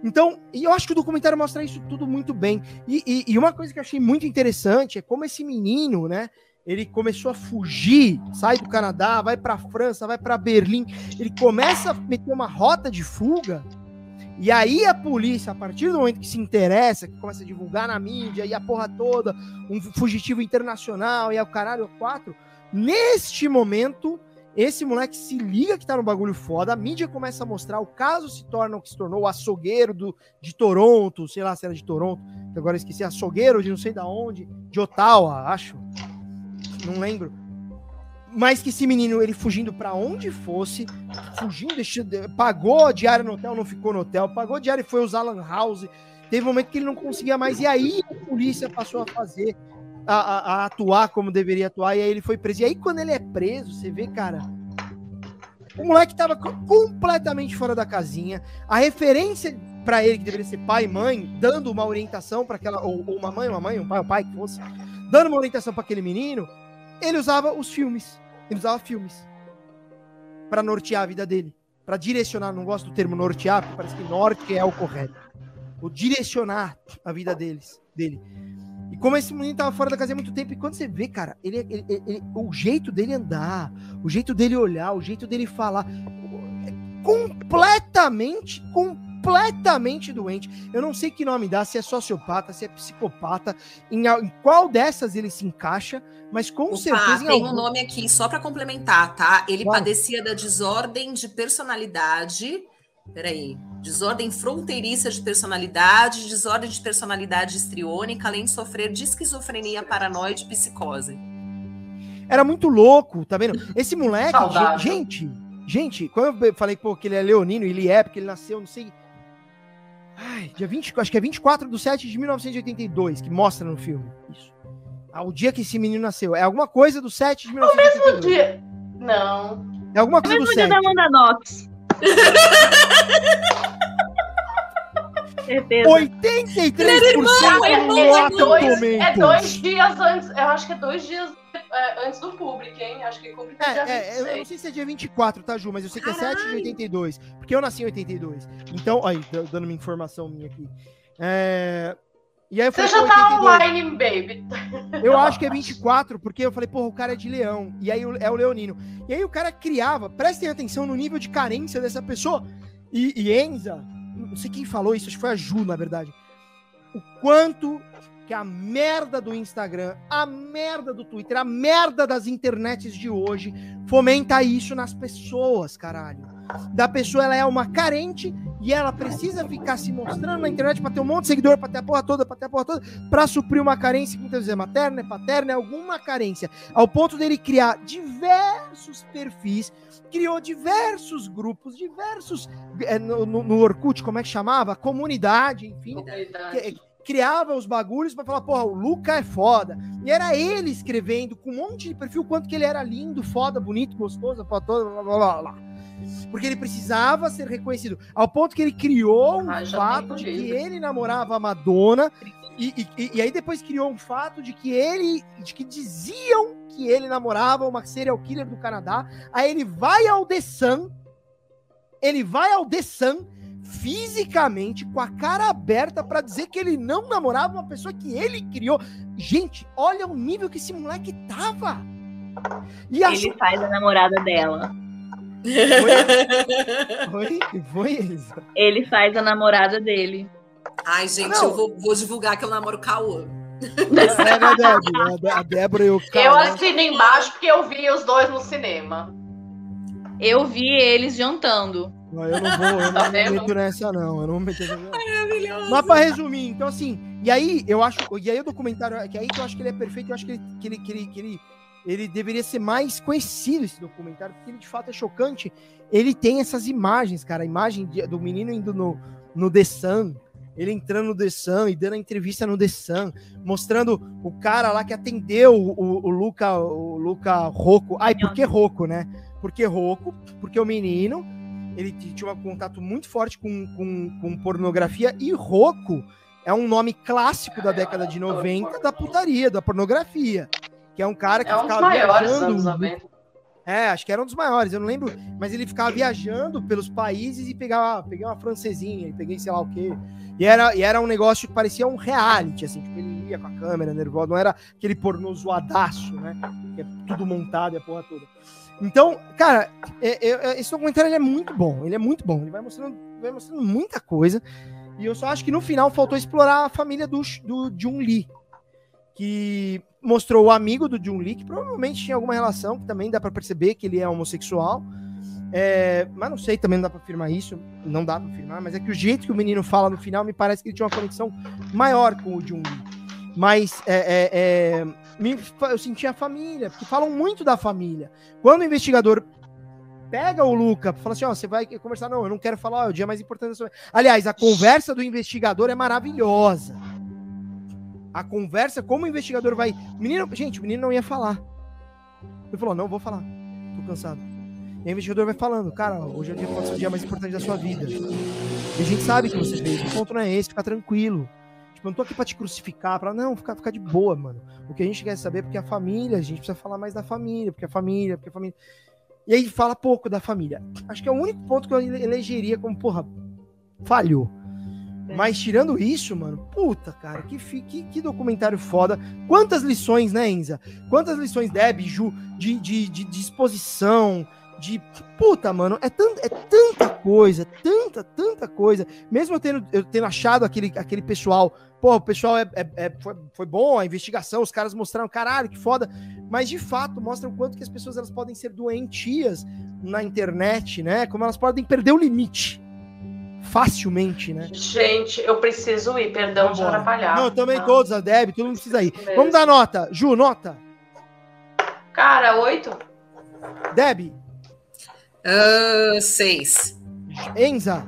Então, e eu acho que o documentário mostra isso tudo muito bem. E, e, e uma coisa que eu achei muito interessante é como esse menino, né? Ele começou a fugir, sai do Canadá, vai para a França, vai para Berlim. Ele começa a meter uma rota de fuga. E aí a polícia, a partir do momento que se interessa, que começa a divulgar na mídia e a porra toda, um fugitivo internacional e o caralho quatro, neste momento esse moleque se liga que tá no bagulho foda, a mídia começa a mostrar, o caso se torna o que se tornou o açougueiro do, de Toronto, sei lá se era de Toronto, agora esqueci, açougueiro de não sei da onde, de Ottawa, acho. Não lembro. Mas que esse menino, ele fugindo para onde fosse, fugindo, pagou diário no hotel, não ficou no hotel, pagou diário e foi usar Lan House. Teve um momento que ele não conseguia mais, e aí a polícia passou a fazer a, a, atuar como deveria atuar, e aí ele foi preso. E aí, quando ele é preso, você vê, cara. O moleque tava completamente fora da casinha. A referência para ele, que deveria ser pai e mãe, dando uma orientação para aquela. Ou, ou, uma mãe, uma mãe, um pai, um pai que fosse, dando uma orientação para aquele menino, ele usava os filmes. Ele usava filmes para nortear a vida dele. Para direcionar, não gosto do termo nortear, porque parece que norte é o correto. O direcionar a vida deles, dele. Como esse menino tava fora da casa há muito tempo, e quando você vê, cara, ele, ele, ele, o jeito dele andar, o jeito dele olhar, o jeito dele falar, é completamente, completamente doente. Eu não sei que nome dá, se é sociopata, se é psicopata, em, em qual dessas ele se encaixa, mas com Opa, certeza. Tem algum... um nome aqui só para complementar, tá? Ele claro. padecia da desordem de personalidade Peraí. Desordem fronteiriça de personalidade, desordem de personalidade histriônica, além de sofrer de esquizofrenia paranoide e psicose. Era muito louco, tá vendo? Esse [LAUGHS] moleque, Saudável. gente, gente, quando eu falei pô, que ele é leonino, ele é, porque ele nasceu, não sei. Ai, dia 20, acho que é 24 de 7 de 1982, que mostra no filme. Isso. Ah, o dia que esse menino nasceu. É alguma coisa do 7 de 1982. É o mesmo dia. Não. É alguma coisa é o mesmo do dia 7. da Amanda Knox. Certeza. 83% irmão, é, dois, é dois dias antes, eu acho que é dois dias é, antes do público, hein? Acho que público é, dia é, Eu não sei se é dia 24, tá, Ju? Mas eu sei que é 7 de 82. Porque eu nasci em 82. Então, aí, dando uma informação minha aqui. É, E aí Você já tá 82. online, baby. Eu acho que é 24, porque eu falei, porra, o cara é de leão. E aí é o leonino. E aí o cara criava, prestem atenção no nível de carência dessa pessoa. E, e Enza, não sei quem falou isso, acho que foi a Ju, na verdade. O quanto que a merda do Instagram, a merda do Twitter, a merda das internets de hoje fomenta isso nas pessoas, caralho. Da pessoa, ela é uma carente e ela precisa ficar se mostrando na internet para ter um monte de seguidor, para ter a porra toda, para ter a porra toda, para suprir uma carência, muitas vezes é materna, é paterna, é alguma carência. Ao ponto dele criar diversos perfis, criou diversos grupos, diversos. É, no, no, no Orkut, como é que chamava? Comunidade, enfim. Comunidade. Que, criava os bagulhos para falar, porra, o Luca é foda. E era ele escrevendo com um monte de perfil quanto que ele era lindo, foda, bonito, gostoso, blá, blá, blá, blá. Porque ele precisava ser reconhecido. Ao ponto que ele criou um ah, fato de que ele namorava a Madonna. E, e, e, aí depois criou um fato de que ele. de que diziam que ele namorava uma serial killer do Canadá. Aí ele vai ao The Sun. Ele vai ao The Sun fisicamente, com a cara aberta, para dizer que ele não namorava uma pessoa que ele criou. Gente, olha o nível que esse moleque tava. E ele faz a namorada dela. Foi? Foi, Elisa? Ele faz a namorada dele. Ai, gente, eu vou, vou, divulgar que eu namoro Cauã. É, né, Débora? A Débora e o Cauã. Eu assino embaixo porque eu vi os dois no cinema. Eu vi eles jantando. Não, eu não vou, eu não tá me meto nessa, não. Eu não vou meter nessa. Maravilhoso. Mas pra resumir, então assim, e aí eu acho, e aí o documentário, que aí que eu acho que ele é perfeito, eu acho que ele, que ele, que ele, que ele, ele deveria ser mais conhecido esse documentário, porque ele de fato é chocante. Ele tem essas imagens, cara, a imagem do menino indo no, no The Sun, ele entrando no The Sun e dando a entrevista no The Sun, mostrando o cara lá que atendeu o, o, Luca, o Luca Rocco. Ai, por que Rocco, né? Por que Rocco? Porque o menino ele tinha um contato muito forte com, com, com pornografia e Rocco é um nome clássico da década de 90 da putaria, da pornografia. Que é um cara que é um ficava viajando. É, acho que era um dos maiores, eu não lembro, mas ele ficava viajando pelos países e pegava, peguei uma francesinha, peguei sei lá o quê. E era, e era um negócio que parecia um reality, assim, tipo, ele ia com a câmera nervosa, não era aquele pornô zoadaço, né? Que é tudo montado e a porra toda. Então, cara, é, é, é, esse documentário é muito bom. Ele é muito bom. Ele vai mostrando, vai mostrando muita coisa. E eu só acho que no final faltou explorar a família do, do Jun Lee. Que mostrou o amigo do Jun Lee, que provavelmente tinha alguma relação, que também dá para perceber que ele é homossexual. É, mas não sei, também não dá pra afirmar isso. Não dá pra afirmar, mas é que o jeito que o menino fala no final me parece que ele tinha uma conexão maior com o Jun Lee. Mas é, é, é me, eu senti a família, porque falam muito da família. Quando o investigador pega o Luca, fala assim: ó, você vai conversar, não, eu não quero falar, é o dia mais importante da sua Aliás, a conversa do investigador é maravilhosa. A conversa, como o investigador vai. menino, gente, o menino não ia falar. Ele falou: não, vou falar, tô cansado. E o investigador vai falando, cara, hoje é o dia, pode ser o dia mais importante da sua vida. E a gente sabe que você fez, o ponto não é esse, fica tranquilo. Tipo, eu não tô aqui pra te crucificar, pra não, ficar, ficar de boa, mano. O que a gente quer saber é porque a família, a gente precisa falar mais da família, porque a família, porque a família. E aí fala pouco da família. Acho que é o único ponto que eu elegeria como, porra, falhou. É. Mas tirando isso, mano, puta, cara, que, que, que documentário foda. Quantas lições, né, Enza? Quantas lições, Deb, Ju, de, de, de, de exposição, de puta, mano, é, é tanta coisa, tanta, tanta coisa. Mesmo eu tendo, eu tendo achado aquele, aquele pessoal, pô, o pessoal é, é, é, foi, foi bom, a investigação, os caras mostraram, caralho, que foda, mas de fato mostram o quanto que as pessoas elas podem ser doentias na internet, né? Como elas podem perder o limite facilmente, né? Gente, eu preciso ir, perdão de atrapalhar. Não, também tá? todos, a Deb, todo mundo precisa ir. Vamos dar nota. Ju, nota. Cara, oito. Deb, Uh, seis. Enza.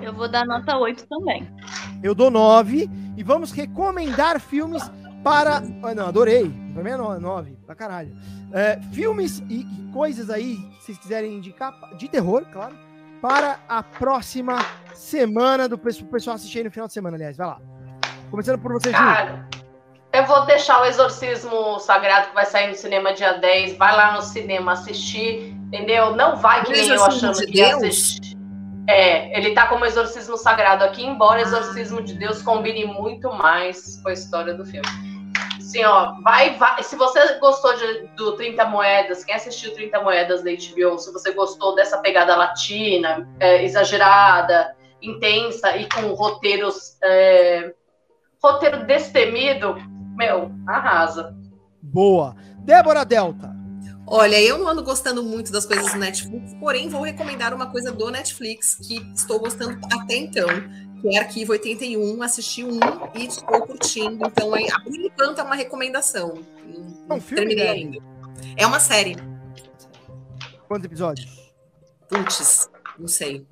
Eu vou dar nota 8 também. Eu dou 9. E vamos recomendar filmes para. Ah, não, adorei. Pra mim é 9, pra caralho. É, filmes e, e, coisas aí que vocês quiserem indicar, de terror, claro, para a próxima semana do pessoal assistir aí no final de semana, aliás. Vai lá. Começando por você, Cara, eu vou deixar o Exorcismo Sagrado que vai sair no cinema dia 10. Vai lá no cinema assistir Entendeu? Não vai que nem eu achando que ia assistir. É, ele tá como exorcismo sagrado aqui, embora exorcismo de Deus combine muito mais com a história do filme. Assim, ó, vai, vai. Se você gostou de, do 30 Moedas, quem assistiu 30 Moedas da HBO, se você gostou dessa pegada latina, é, exagerada, intensa e com roteiros. É, roteiro destemido, meu, arrasa. Boa. Débora Delta. Olha, eu não ando gostando muito das coisas do Netflix, porém vou recomendar uma coisa do Netflix que estou gostando até então, que é Arquivo 81, assisti um e estou curtindo. Então, é, por enquanto, é uma recomendação. Não, é um filme terminei ainda. É uma série. Quantos episódios? Putz, não sei.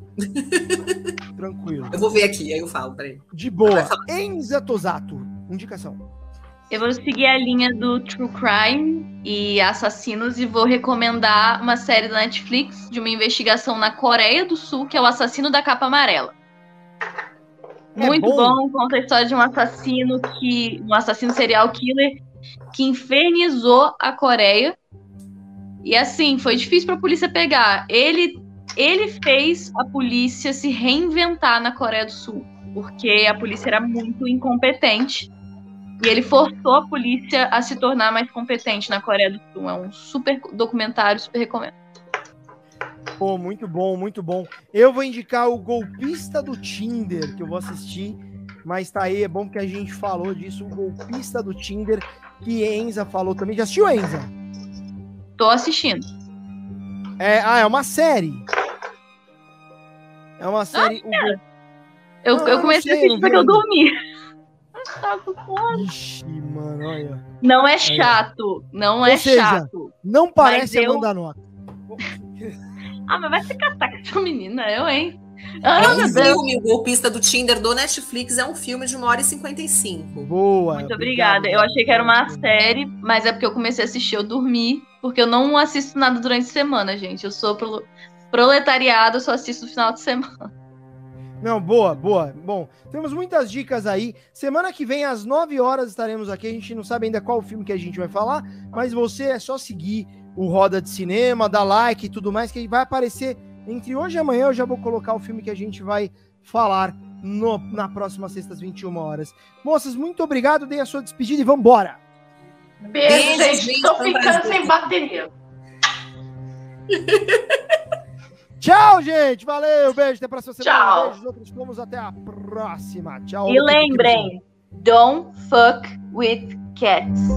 Tranquilo. Eu vou ver aqui, aí eu falo, peraí. De boa. Enza Tosato, indicação. Eu vou seguir a linha do True Crime e assassinos e vou recomendar uma série da Netflix de uma investigação na Coreia do Sul, que é o Assassino da Capa Amarela. É Muito bom. bom, conta a história de um assassino que. um assassino serial killer que infernizou a Coreia. E assim, foi difícil para a polícia pegar. Ele, ele fez a polícia se reinventar na Coreia do Sul, porque a polícia era muito incompetente e ele forçou a polícia a se tornar mais competente na Coreia do Sul. É um super documentário, super recomendo. Pô, muito bom, muito bom. Eu vou indicar o Golpista do Tinder, que eu vou assistir, mas tá aí, é bom que a gente falou disso, o Golpista do Tinder, que Enza falou também. Já assistiu, Enza? Tô assistindo. É, ah, é uma série. É uma série. Ah. Eu, eu comecei a assistir porque eu dormi [LAUGHS] tá. Ixi, mano, olha. Não é chato. Não é seja, chato. Não parece eu... Amanda Nota. Ah, mas vai se catar com essa menina, eu, hein? Ah, é um filme, o golpista do Tinder do Netflix é um filme de uma hora e 55. Boa. Muito obrigada. Eu achei que era uma série, mas é porque eu comecei a assistir, eu dormi, porque eu não assisto nada durante a semana, gente. Eu sou pro proletariado, eu só assisto no final de semana. Não, boa, boa. Bom, temos muitas dicas aí. Semana que vem, às 9 horas, estaremos aqui. A gente não sabe ainda qual filme que a gente vai falar, mas você é só seguir o Roda de Cinema, dar like e tudo mais, que vai aparecer entre hoje e amanhã. Eu já vou colocar o filme que a gente vai falar no, na próxima sexta, às 21 horas. Moças, muito obrigado. Dei a sua despedida e vambora. Beijo, Beijo gente. Tô ficando sem bateria. [LAUGHS] Tchau, gente. Valeu. Beijo. Até a próxima semana. Tchau. Beijos, outros fomos. Até a próxima. Tchau. E lembrem, don't fuck with cats.